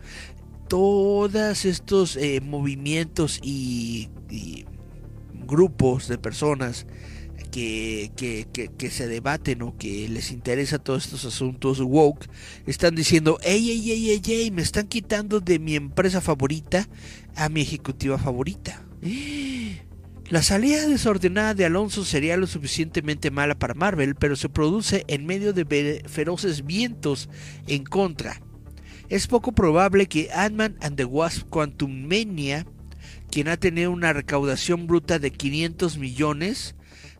todos estos eh, movimientos y, grupos de personas que, que, se debaten o que les interesa todos estos asuntos woke están diciendo, ey, ey, ey, ey, ey, me están quitando de mi empresa favorita a mi ejecutiva favorita. La salida desordenada de Alonso sería lo suficientemente mala para Marvel, pero se produce en medio de feroces vientos en contra. Es poco probable que Ant-Man and the Wasp Quantum Mania, quien ha tenido una recaudación bruta de 500 millones,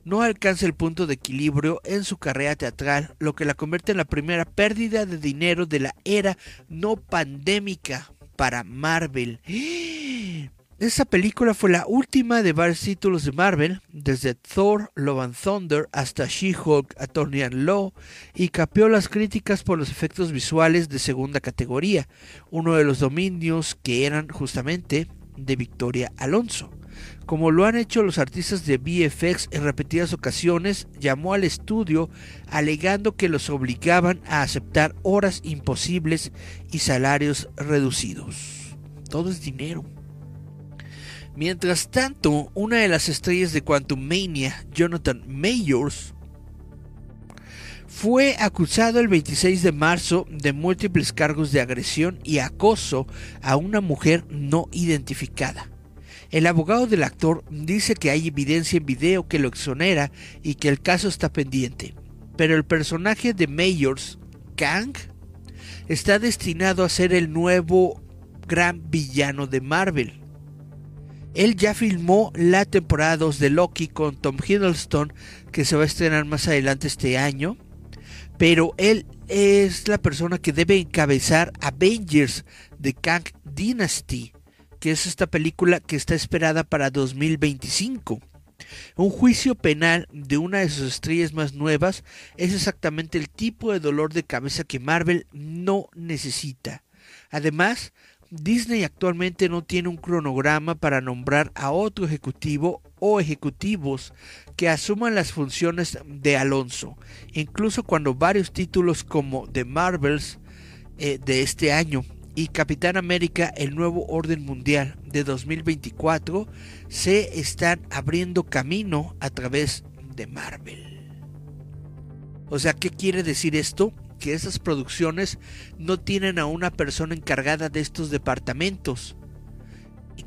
no alcance el punto de equilibrio en su carrera teatral, lo que la convierte en la primera pérdida de dinero de la era no pandémica para Marvel. Esta película fue la última de varios títulos de Marvel, desde Thor, Love and Thunder hasta She-Hulk, Attorney and Law, y capeó las críticas por los efectos visuales de segunda categoría, uno de los dominios que eran justamente de Victoria Alonso. Como lo han hecho los artistas de VFX en repetidas ocasiones, llamó al estudio alegando que los obligaban a aceptar horas imposibles y salarios reducidos. Todo es dinero. Mientras tanto, una de las estrellas de Quantum Mania, Jonathan Mayors, fue acusado el 26 de marzo de múltiples cargos de agresión y acoso a una mujer no identificada. El abogado del actor dice que hay evidencia en video que lo exonera y que el caso está pendiente, pero el personaje de Mayors, Kang, está destinado a ser el nuevo gran villano de Marvel. Él ya filmó la temporada 2 de Loki con Tom Hiddleston, que se va a estrenar más adelante este año. Pero él es la persona que debe encabezar Avengers The Kang Dynasty, que es esta película que está esperada para 2025. Un juicio penal de una de sus estrellas más nuevas es exactamente el tipo de dolor de cabeza que Marvel no necesita. Además, Disney actualmente no tiene un cronograma para nombrar a otro ejecutivo o ejecutivos que asuman las funciones de Alonso, incluso cuando varios títulos como The Marvels eh, de este año y Capitán América El Nuevo Orden Mundial de 2024 se están abriendo camino a través de Marvel. O sea, ¿qué quiere decir esto? Que esas producciones no tienen a una persona encargada de estos departamentos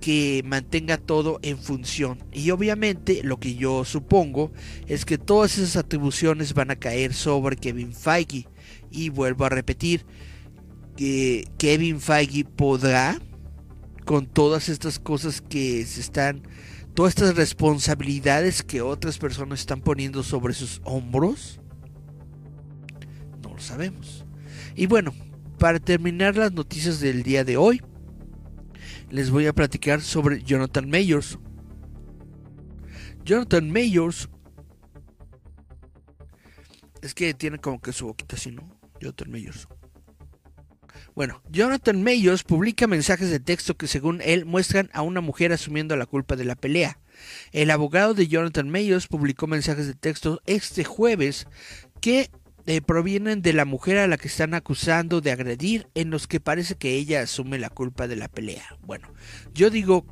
que mantenga todo en función. Y obviamente lo que yo supongo es que todas esas atribuciones van a caer sobre Kevin Feige. Y vuelvo a repetir, que Kevin Feige podrá con todas estas cosas que se están todas estas responsabilidades que otras personas están poniendo sobre sus hombros sabemos. Y bueno para terminar las noticias del día de hoy les voy a platicar sobre Jonathan Mayors. Jonathan Mayors es que tiene como que su boquita así no Jonathan Mayors. Bueno, Jonathan Mayors publica mensajes de texto que según él muestran a una mujer asumiendo la culpa de la pelea. El abogado de Jonathan Mayors publicó mensajes de texto este jueves que eh, provienen de la mujer a la que están acusando de agredir en los que parece que ella asume la culpa de la pelea. Bueno, yo digo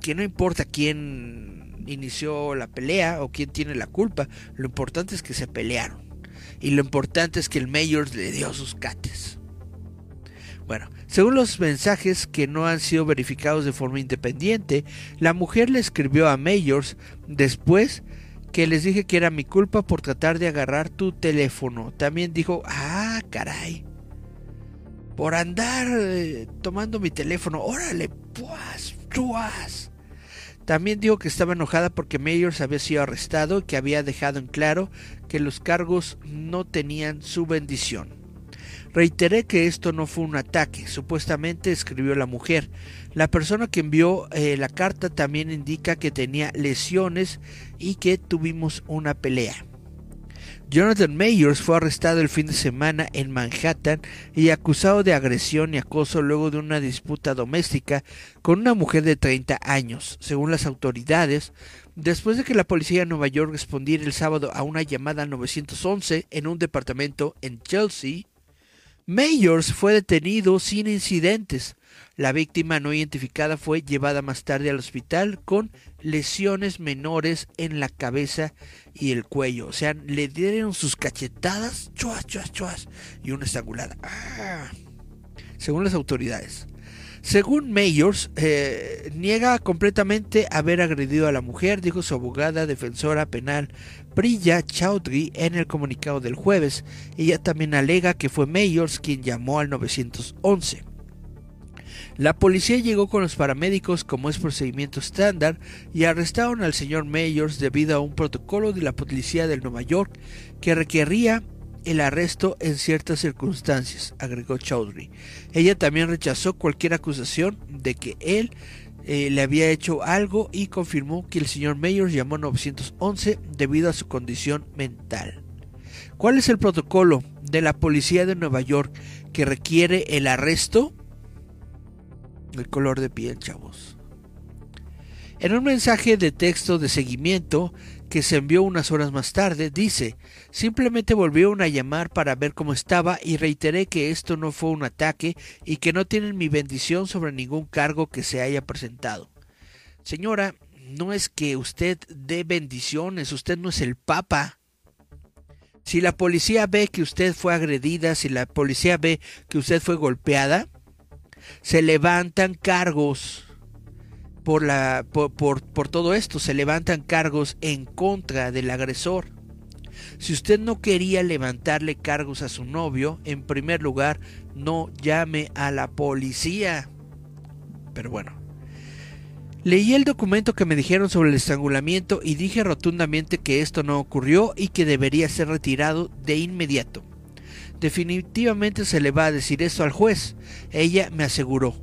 que no importa quién inició la pelea o quién tiene la culpa, lo importante es que se pelearon. Y lo importante es que el Mayors le dio sus cates. Bueno, según los mensajes que no han sido verificados de forma independiente, la mujer le escribió a Mayors después que les dije que era mi culpa por tratar de agarrar tu teléfono. También dijo, ah, caray. Por andar eh, tomando mi teléfono. Órale, pues, chuas. También dijo que estaba enojada porque Mayors había sido arrestado y que había dejado en claro que los cargos no tenían su bendición. Reiteré que esto no fue un ataque, supuestamente escribió la mujer. La persona que envió eh, la carta también indica que tenía lesiones y que tuvimos una pelea. Jonathan Mayors fue arrestado el fin de semana en Manhattan y acusado de agresión y acoso luego de una disputa doméstica con una mujer de 30 años, según las autoridades, después de que la policía de Nueva York respondiera el sábado a una llamada 911 en un departamento en Chelsea, Mayors fue detenido sin incidentes. La víctima no identificada fue llevada más tarde al hospital con lesiones menores en la cabeza y el cuello. O sea, le dieron sus cachetadas, chuas, chuas, chuas, y una estrangulada. Ah. Según las autoridades. Según Mayors, eh, niega completamente haber agredido a la mujer, dijo su abogada defensora penal Priya Chaudhry en el comunicado del jueves. Ella también alega que fue Mayors quien llamó al 911. La policía llegó con los paramédicos como es procedimiento estándar y arrestaron al señor Mayors debido a un protocolo de la policía de Nueva York que requería el arresto en ciertas circunstancias, agregó Chaudhry. Ella también rechazó cualquier acusación de que él eh, le había hecho algo y confirmó que el señor Mayor llamó 911 debido a su condición mental. ¿Cuál es el protocolo de la policía de Nueva York que requiere el arresto? El color de piel, chavos. En un mensaje de texto de seguimiento, que se envió unas horas más tarde, dice, simplemente volvió a llamar para ver cómo estaba y reiteré que esto no fue un ataque y que no tienen mi bendición sobre ningún cargo que se haya presentado. Señora, no es que usted dé bendiciones, usted no es el Papa. Si la policía ve que usted fue agredida, si la policía ve que usted fue golpeada, se levantan cargos por, la, por, todo esto, se levantan cargos en contra del agresor. Si usted no quería levantarle cargos a su novio, en primer lugar, no llame a la policía. Pero bueno. Leí el documento que me dijeron sobre el estrangulamiento y dije rotundamente que esto no ocurrió y que debería ser retirado de inmediato. Definitivamente se le va a decir eso al juez. Ella me aseguró.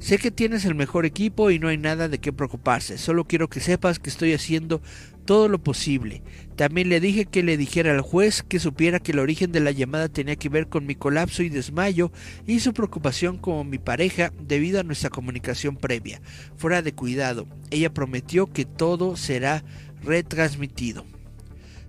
Sé que tienes el mejor equipo y no hay nada de qué preocuparse. Solo quiero que sepas que estoy haciendo todo lo posible. También le dije que le dijera al juez que supiera que el origen de la llamada tenía que ver con mi colapso y desmayo y su preocupación como mi pareja debido a nuestra comunicación previa. Fuera de cuidado, ella prometió que todo será retransmitido.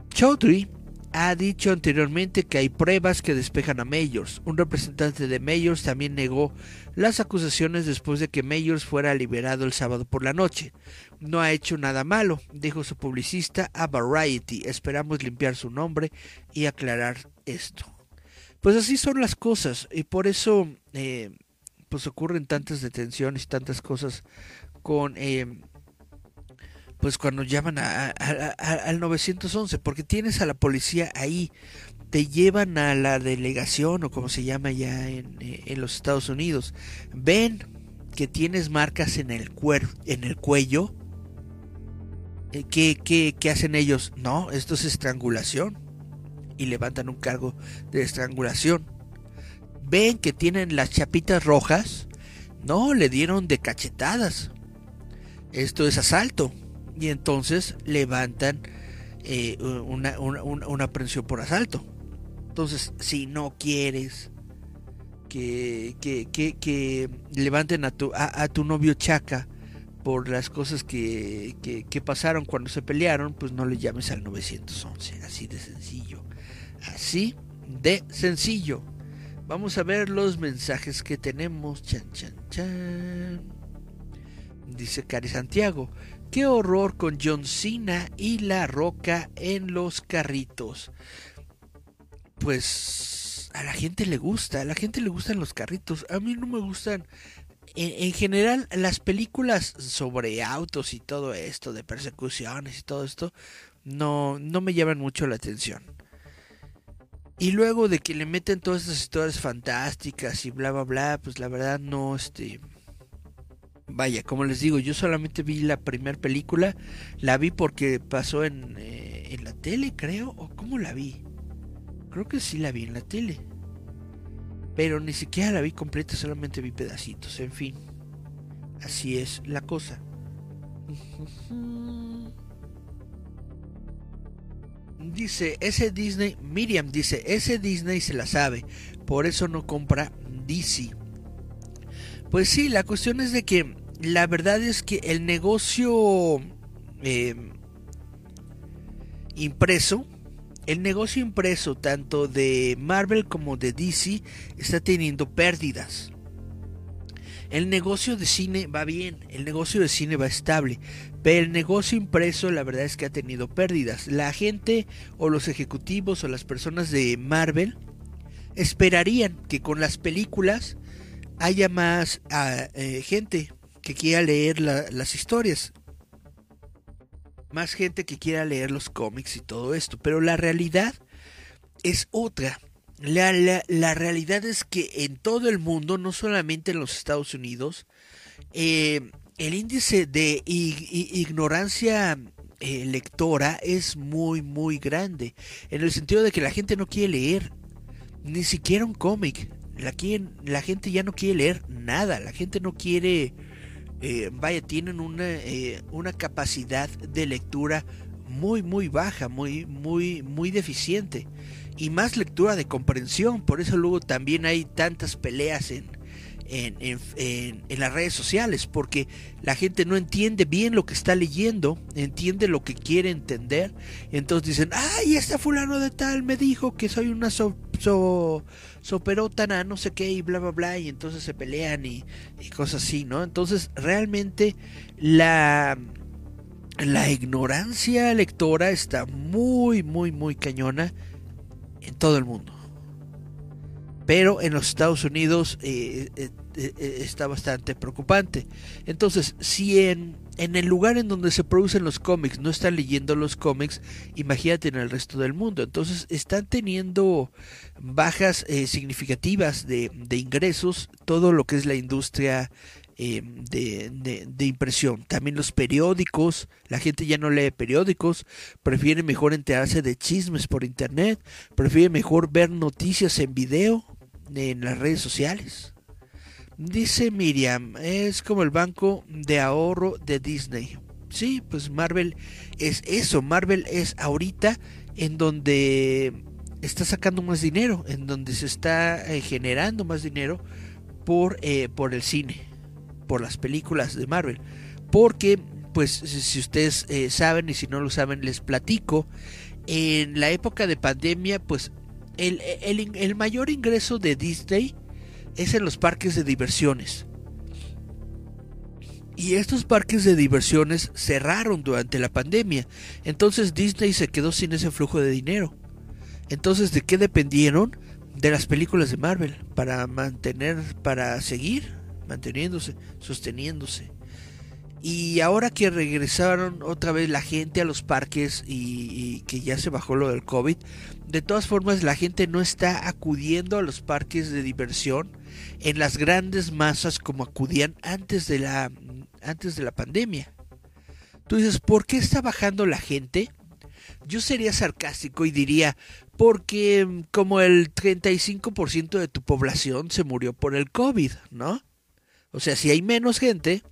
Chaudhry ha dicho anteriormente que hay pruebas que despejan a Mayors. Un representante de Mayors también negó las acusaciones después de que Mayors fuera liberado el sábado por la noche. No ha hecho nada malo, dijo su publicista a Variety. Esperamos limpiar su nombre y aclarar esto. Pues así son las cosas y por eso eh, pues ocurren tantas detenciones y tantas cosas con eh, pues cuando llaman a, al 911, porque tienes a la policía ahí, te llevan a la delegación o como se llama ya en, eh, en los Estados Unidos, ven que tienes marcas en el, cuer en el cuello, eh, ¿qué, qué, qué hacen ellos? No, esto es estrangulación y levantan un cargo de estrangulación. Ven que tienen las chapitas rojas, no, le dieron de cachetadas. Esto es asalto y entonces levantan eh, una, una, una, por asalto. Entonces, si no quieres que, que, que, que levanten a tu, a, tu novio Chaca por las cosas que, que, pasaron cuando se pelearon, pues no le llames al 911. Así de sencillo. Así de sencillo. Vamos a ver los mensajes que tenemos. Chan, chan, chan. Dice Cari Santiago. Qué horror con John Cena y La Roca en los carritos. Pues a la gente le gusta, a la gente le gustan los carritos. A mí no me gustan. En, general, las películas sobre autos y todo esto, de persecuciones y todo esto, no, no me llaman mucho la atención. Y luego de que le meten todas estas historias fantásticas y bla bla bla, pues la verdad no, este, vaya, como les digo, yo solamente vi la primera película, la vi porque pasó en, eh, en la tele, creo, o cómo la vi. Creo que sí la vi en la tele. Pero ni siquiera la vi completa, solamente vi pedacitos, en fin. Así es la cosa. Dice, ese Disney, Miriam dice, ese Disney se la sabe, por eso no compra DC. Pues sí, la cuestión es de que la verdad es que el negocio eh, impreso, el negocio impreso tanto de Marvel como de DC está teniendo pérdidas. El negocio de cine va bien, el negocio de cine va estable, pero el negocio impreso la verdad es que ha tenido pérdidas. La gente o los ejecutivos o las personas de Marvel esperarían que con las películas haya más ah, eh, gente que quiera leer las historias. Más gente que quiera leer los cómics y todo esto. Pero la realidad es otra. La, la, realidad es que en todo el mundo, no solamente en los Estados Unidos, eh, el índice de ignorancia eh, lectora es muy, muy grande. En el sentido de que la gente no quiere leer ni siquiera un cómic la, la gente ya no quiere leer nada, la gente no quiere, eh, vaya, tienen una, eh, una capacidad de lectura muy, muy baja, muy, muy, muy deficiente. Y más lectura de comprensión, por eso luego también hay tantas peleas en, en, en, en, las redes sociales, porque la gente no entiende bien lo que está leyendo, entiende lo que quiere entender, entonces dicen, ay, este fulano de tal me dijo que soy una so, tan no sé qué y bla bla bla y entonces se pelean y, cosas así, ¿no? Entonces realmente la la ignorancia lectora está muy muy muy cañona en todo el mundo. Pero en los Estados Unidos eh, eh, eh, está bastante preocupante. Entonces, si en en el lugar en donde se producen los cómics no están leyendo los cómics, imagínate en el resto del mundo. Entonces están teniendo bajas eh, significativas de, ingresos todo lo que es la industria eh, de, impresión. También los periódicos, la gente ya no lee periódicos, prefiere mejor enterarse de chismes por internet, prefiere mejor ver noticias en video en las redes sociales. Dice Miriam, es como el banco de ahorro de Disney. Sí, pues Marvel es eso, Marvel es ahorita en donde está sacando más dinero, en donde se está eh, generando más dinero por, eh, por el cine, por las películas de Marvel. Porque, pues, si ustedes eh, saben y si no lo saben, les platico, en la época de pandemia, pues, el, el mayor ingreso de Disney es en los parques de diversiones. Y estos parques de diversiones cerraron durante la pandemia. Entonces Disney se quedó sin ese flujo de dinero. Entonces, ¿de qué dependieron? De las películas de Marvel para mantener, para seguir manteniéndose, sosteniéndose. Y ahora que regresaron otra vez la gente a los parques y, que ya se bajó lo del COVID, de todas formas la gente no está acudiendo a los parques de diversión en las grandes masas como acudían antes de la, antes de la pandemia. Tú dices, ¿por qué está bajando la gente? Yo sería sarcástico y diría, porque mm, como el 35% de tu población se murió por el COVID, ¿no? O sea, si hay menos gente,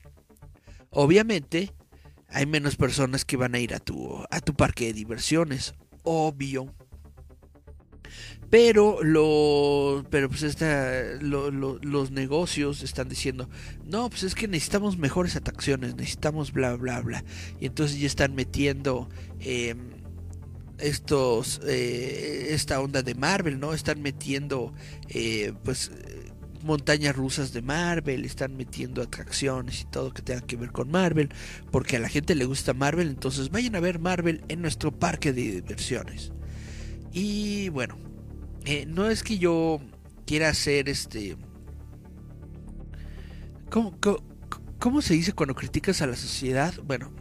obviamente hay menos personas que van a ir a tu, a tu parque de diversiones, obvio. Pero, lo, pero pues esta, los negocios están diciendo, no, pues es que necesitamos mejores atracciones, necesitamos bla, bla, bla. Y entonces ya están metiendo... Eh, estos eh, esta onda de Marvel, ¿no? Están metiendo eh, pues montañas rusas de Marvel, están metiendo atracciones y todo que tenga que ver con Marvel, porque a la gente le gusta Marvel, entonces vayan a ver Marvel en nuestro parque de diversiones. Y bueno, eh, no es que yo quiera hacer este... ¿Cómo, se dice cuando criticas a la sociedad? Bueno,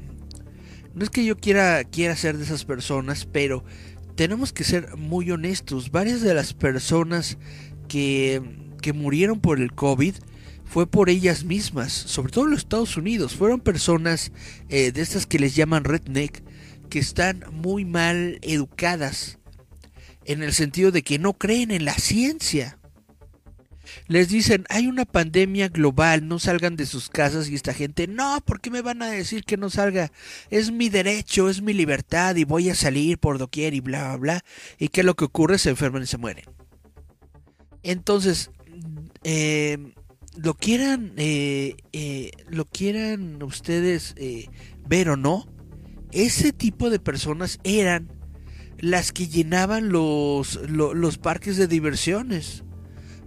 no es que yo quiera, quiera ser de esas personas, pero tenemos que ser muy honestos. Varias de las personas que, que murieron por el COVID fue por ellas mismas, sobre todo en los Estados Unidos. Fueron personas eh, de estas que les llaman redneck, que están muy mal educadas, en el sentido de que no creen en la ciencia les dicen, hay una pandemia global, no salgan de sus casas y esta gente, no, ¿por qué me van a decir que no salga? Es mi derecho, es mi libertad y voy a salir por doquier y bla, bla, bla. ¿Y qué es lo que ocurre? Se enferman y se mueren. Entonces, eh, lo quieran, eh, eh, lo quieran ustedes ver o no, ese tipo de personas eran las que llenaban los, los parques de diversiones.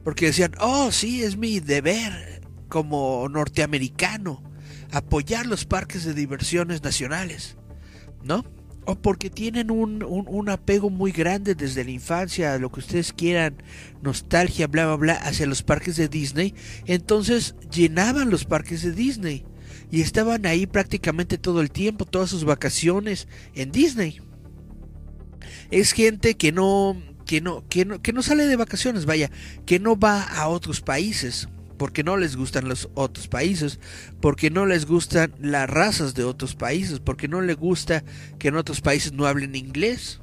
Porque decían, oh, sí, es mi deber como norteamericano apoyar los parques de diversiones nacionales, ¿no? O porque tienen un, un, apego muy grande desde la infancia, lo que ustedes quieran, nostalgia, bla, bla, bla, hacia los parques de Disney. Entonces llenaban los parques de Disney y estaban ahí prácticamente todo el tiempo, todas sus vacaciones en Disney. Es gente que no, que no, que no, que no sale de vacaciones, vaya, que no va a otros países, porque no les gustan los otros países, porque no les gustan las razas de otros países, porque no les gusta que en otros países no hablen inglés.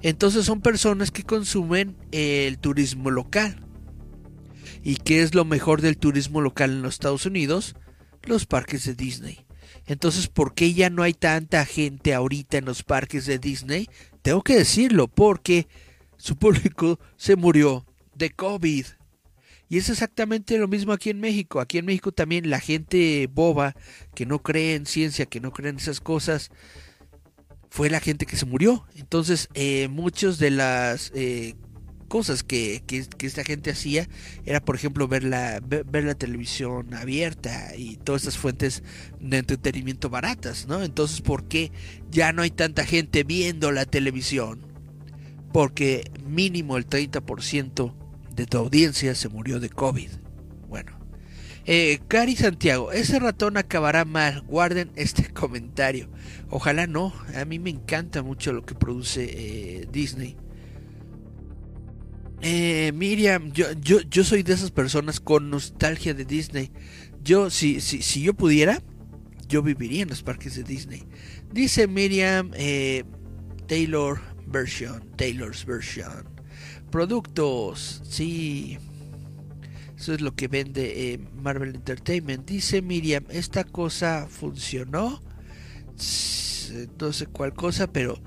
Entonces son personas que consumen el turismo local. ¿Y qué es lo mejor del turismo local en los Estados Unidos? Los parques de Disney. Entonces, ¿por qué ya no hay tanta gente ahorita en los parques de Disney? Tengo que decirlo porque su público se murió de COVID. Y es exactamente lo mismo aquí en México. Aquí en México también la gente boba, que no cree en ciencia, que no cree en esas cosas, fue la gente que se murió. Entonces, eh, muchos de las eh, cosas que, esta gente hacía era, por ejemplo, ver la, ver, la televisión abierta y todas estas fuentes de entretenimiento baratas, ¿no? Entonces, ¿por qué ya no hay tanta gente viendo la televisión? Porque mínimo el 30% de tu audiencia se murió de COVID. Bueno. Eh, Cari Santiago, ese ratón acabará mal. Guarden este comentario. Ojalá no. A mí me encanta mucho lo que produce eh, Disney. Eh, Miriam, yo, yo, yo soy de esas personas con nostalgia de Disney. Yo, si, si, si yo pudiera, yo viviría en los parques de Disney. Dice Miriam eh, Taylor Version, Taylor's Version. Productos, sí. Eso es lo que vende eh, Marvel Entertainment. Dice Miriam, esta cosa funcionó. No sé cuál cosa, pero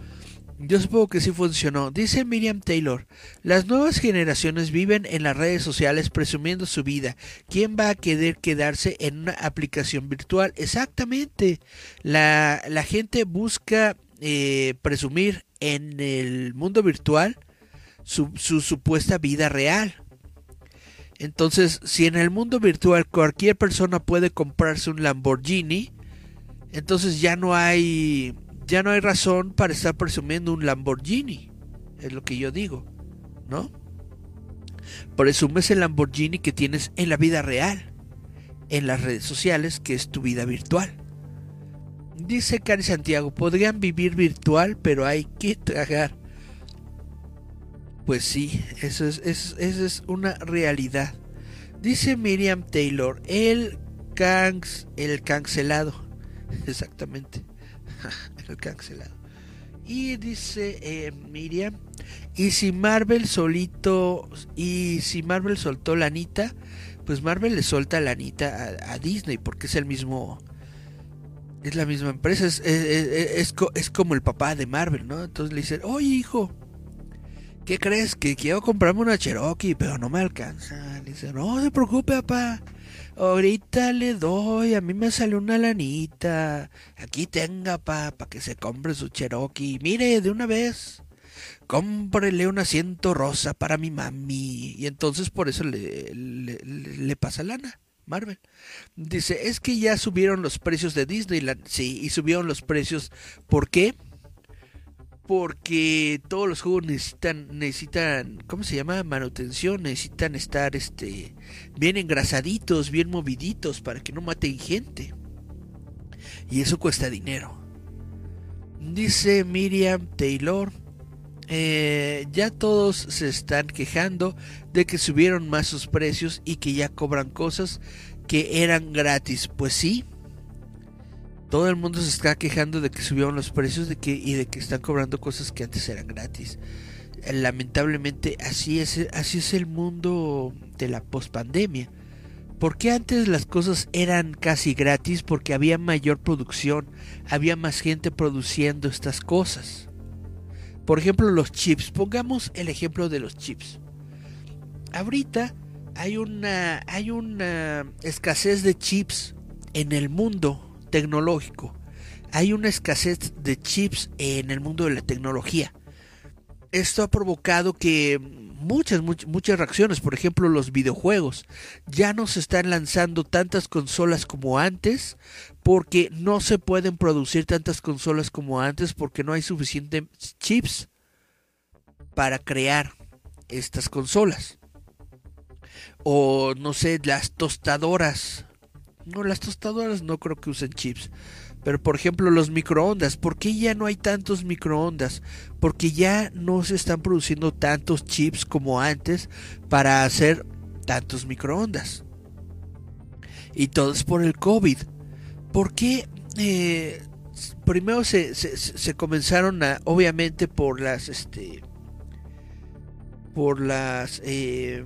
yo supongo que sí funcionó. Dice Miriam Taylor, las nuevas generaciones viven en las redes sociales presumiendo su vida. ¿Quién va a querer quedarse en una aplicación virtual? Exactamente. La, la gente busca eh, presumir en el mundo virtual su, su supuesta vida real. Entonces, si en el mundo virtual cualquier persona puede comprarse un Lamborghini, entonces ya no hay ya no hay razón para estar presumiendo un Lamborghini. Es lo que yo digo, ¿no? Presumes el Lamborghini que tienes en la vida real, en las redes sociales, que es tu vida virtual. Dice Cari Santiago, podrían vivir virtual, pero hay que tragar. Pues sí, eso es, una realidad. Dice Miriam Taylor, el, el cancelado. Exactamente. el cancelado. Y dice eh, Miriam, y si Marvel solito, y si Marvel soltó la Anita, pues Marvel le suelta la Anita a, Disney, porque es el mismo, es la misma empresa, es, es, es, como el papá de Marvel, ¿no? Entonces le dicen, oye hijo, ¿qué crees? Que quiero comprarme una Cherokee, pero no me alcanza. Le dice, no se preocupe, papá. Ahorita le doy, a mí me sale una lanita. Aquí tenga, pa, que se compre su Cherokee. Mire, de una vez. Cómprele un asiento rosa para mi mami. Y entonces por eso le, le, le pasa lana. Marvel. Dice, es que ya subieron los precios de Disneyland. Sí, y subieron los precios. ¿Por qué? Porque todos los juegos necesitan necesitan cómo se llama manutención necesitan estar este bien engrasaditos bien moviditos para que no maten gente. Y eso cuesta dinero. Dice Miriam Taylor eh, ya todos se están quejando de que subieron más sus precios y que ya cobran cosas que eran gratis. Pues sí todo el mundo se está quejando de que subieron los precios de que, y de que están cobrando cosas que antes eran gratis. Lamentablemente así es, así es el mundo de la pospandemia. Porque antes las cosas eran casi gratis porque había mayor producción, había más gente produciendo estas cosas. Por ejemplo, los chips. Pongamos el ejemplo de los chips. Ahorita hay una hay una escasez de chips en el mundo tecnológico. Hay una escasez de chips en el mundo de la tecnología. Esto ha provocado que muchas, muchas, reacciones, por ejemplo los videojuegos, ya no se están lanzando tantas consolas como antes porque no se pueden producir tantas consolas como antes porque no hay suficientes chips para crear estas consolas. O no sé, las tostadoras no, las tostadoras no creo que usen chips. Pero por ejemplo los microondas, ¿por qué ya no hay tantos microondas? Porque ya no se están produciendo tantos chips como antes para hacer tantos microondas. Y todo es por el COVID. ¿Por qué? Eh, primero se, comenzaron a, obviamente por las, este, por las... Eh,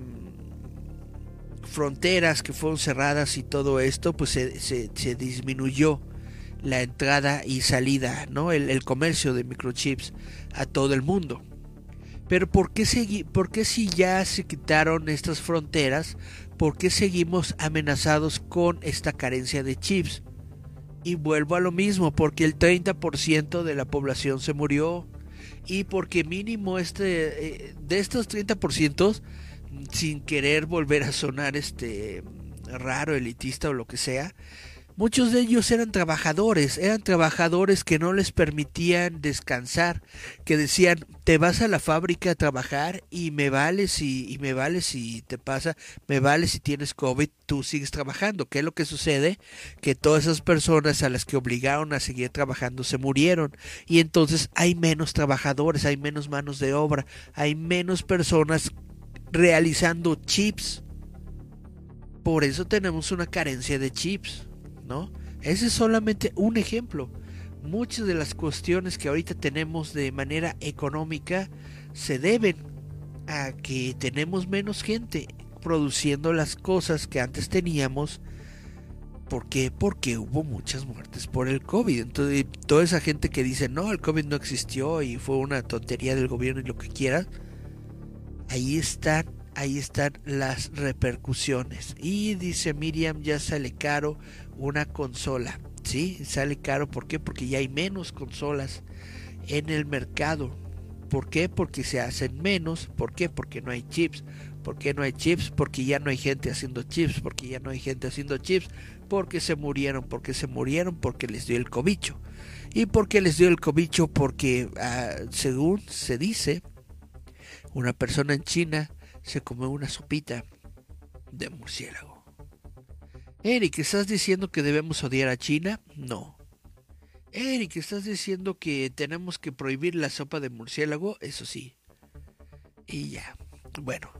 fronteras que fueron cerradas y todo esto, pues se, disminuyó la entrada y salida, ¿no? El, comercio de microchips a todo el mundo. Pero ¿por qué, ¿por qué si ya se quitaron estas fronteras, por qué seguimos amenazados con esta carencia de chips? Y vuelvo a lo mismo, porque el 30% de la población se murió y porque mínimo este, eh, de estos 30%, sin querer volver a sonar este raro, elitista o lo que sea, muchos de ellos eran trabajadores, eran trabajadores que no les permitían descansar, que decían, te vas a la fábrica a trabajar y me vale si, y me vale si te pasa, me vale si tienes COVID, tú sigues trabajando. ¿Qué es lo que sucede? Que todas esas personas a las que obligaron a seguir trabajando se murieron y entonces hay menos trabajadores, hay menos manos de obra, hay menos personas realizando chips Por eso tenemos una carencia de chips, ¿no? Ese es solamente un ejemplo. Muchas de las cuestiones que ahorita tenemos de manera económica se deben a que tenemos menos gente produciendo las cosas que antes teníamos. ¿Por qué? Porque hubo muchas muertes por el COVID. Entonces, toda esa gente que dice, no, el COVID no existió y fue una tontería del gobierno y lo que quieras, ahí están, ahí están las repercusiones. Y dice Miriam, ya sale caro una consola. Sí, sale caro. ¿Por qué? Porque ya hay menos consolas en el mercado. ¿Por qué? Porque se hacen menos. ¿Por qué? Porque no hay chips. ¿Por qué no hay chips? Porque ya no hay gente haciendo chips. Porque ya no hay gente haciendo chips. Porque se murieron. Porque se murieron. Porque les dio el cobicho. ¿Y por qué les dio el cobicho? Porque ah, según se dice, una persona en China se comió una sopita de murciélago. Eric, ¿estás diciendo que debemos odiar a China? No. Eric, ¿estás diciendo que tenemos que prohibir la sopa de murciélago? Eso sí. Y ya. Bueno,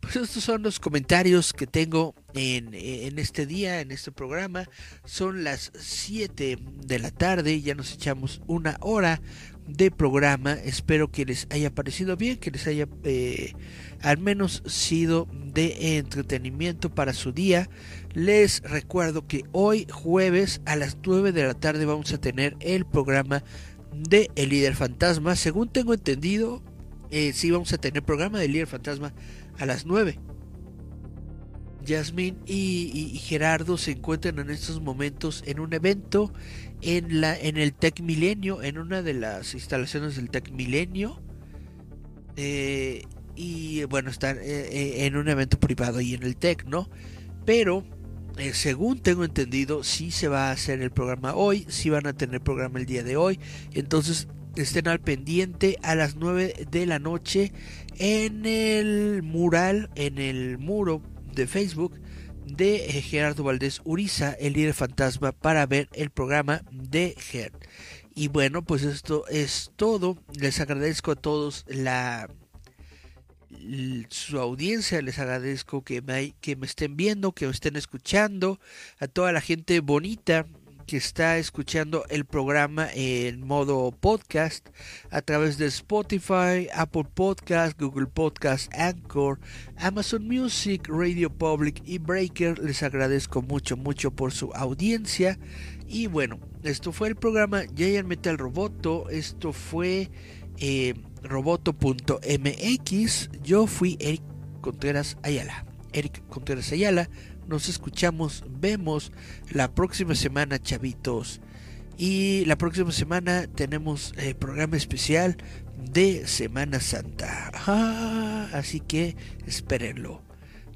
pues estos son los comentarios que tengo en, en, este día, en este programa. Son las 7 de la tarde, ya nos echamos una hora de programa. Espero que les haya parecido bien, que les haya eh, al menos sido de entretenimiento para su día. Les recuerdo que hoy jueves a las 9 de la tarde vamos a tener el programa de El Líder Fantasma. Según tengo entendido, eh, sí vamos a tener programa de Líder Fantasma a las 9. Yasmin y, y, Gerardo se encuentran en estos momentos en un evento en, la, en el Tech Milenio, en una de las instalaciones del Tech Milenio. Eh, y bueno, están eh, eh, en un evento privado y en el Tech, ¿no? Pero según tengo entendido, sí se va a hacer el programa hoy, sí van a tener programa el día de hoy. Entonces estén al pendiente a las 9 de la noche en el mural, en el muro de Facebook de Gerardo Valdés Uriza, el líder fantasma, para ver el programa de Ger. Y bueno, pues esto es todo. Les agradezco a todos la su audiencia, les agradezco que me, que me estén viendo, que me estén escuchando, a toda la gente bonita que está escuchando el programa en modo podcast a través de Spotify, Apple Podcast, Google Podcast, Anchor, Amazon Music, Radio Public y Breaker. Les agradezco mucho, mucho por su audiencia. Y bueno, esto fue el programa Giant Metal Roboto. Esto fue eh, roboto.mx. Yo fui Eric Contreras Ayala. Eric Contreras Ayala nos escuchamos, vemos la próxima semana, chavitos. Y la próxima semana tenemos el programa especial de Semana Santa. Así que espérenlo.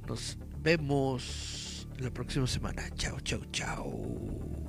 Nos vemos la próxima semana. Chao, chao, chao.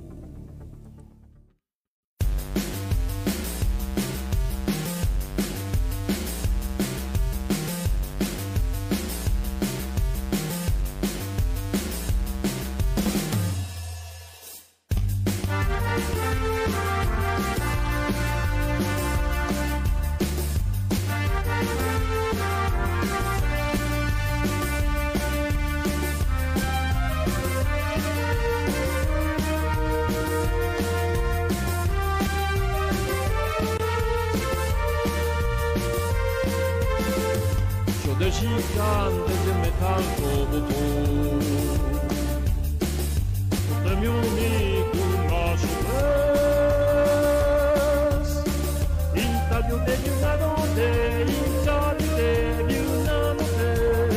Gigantes de metal coboto, o meu 时间，真心袂通糊涂。Tenho um negro na dor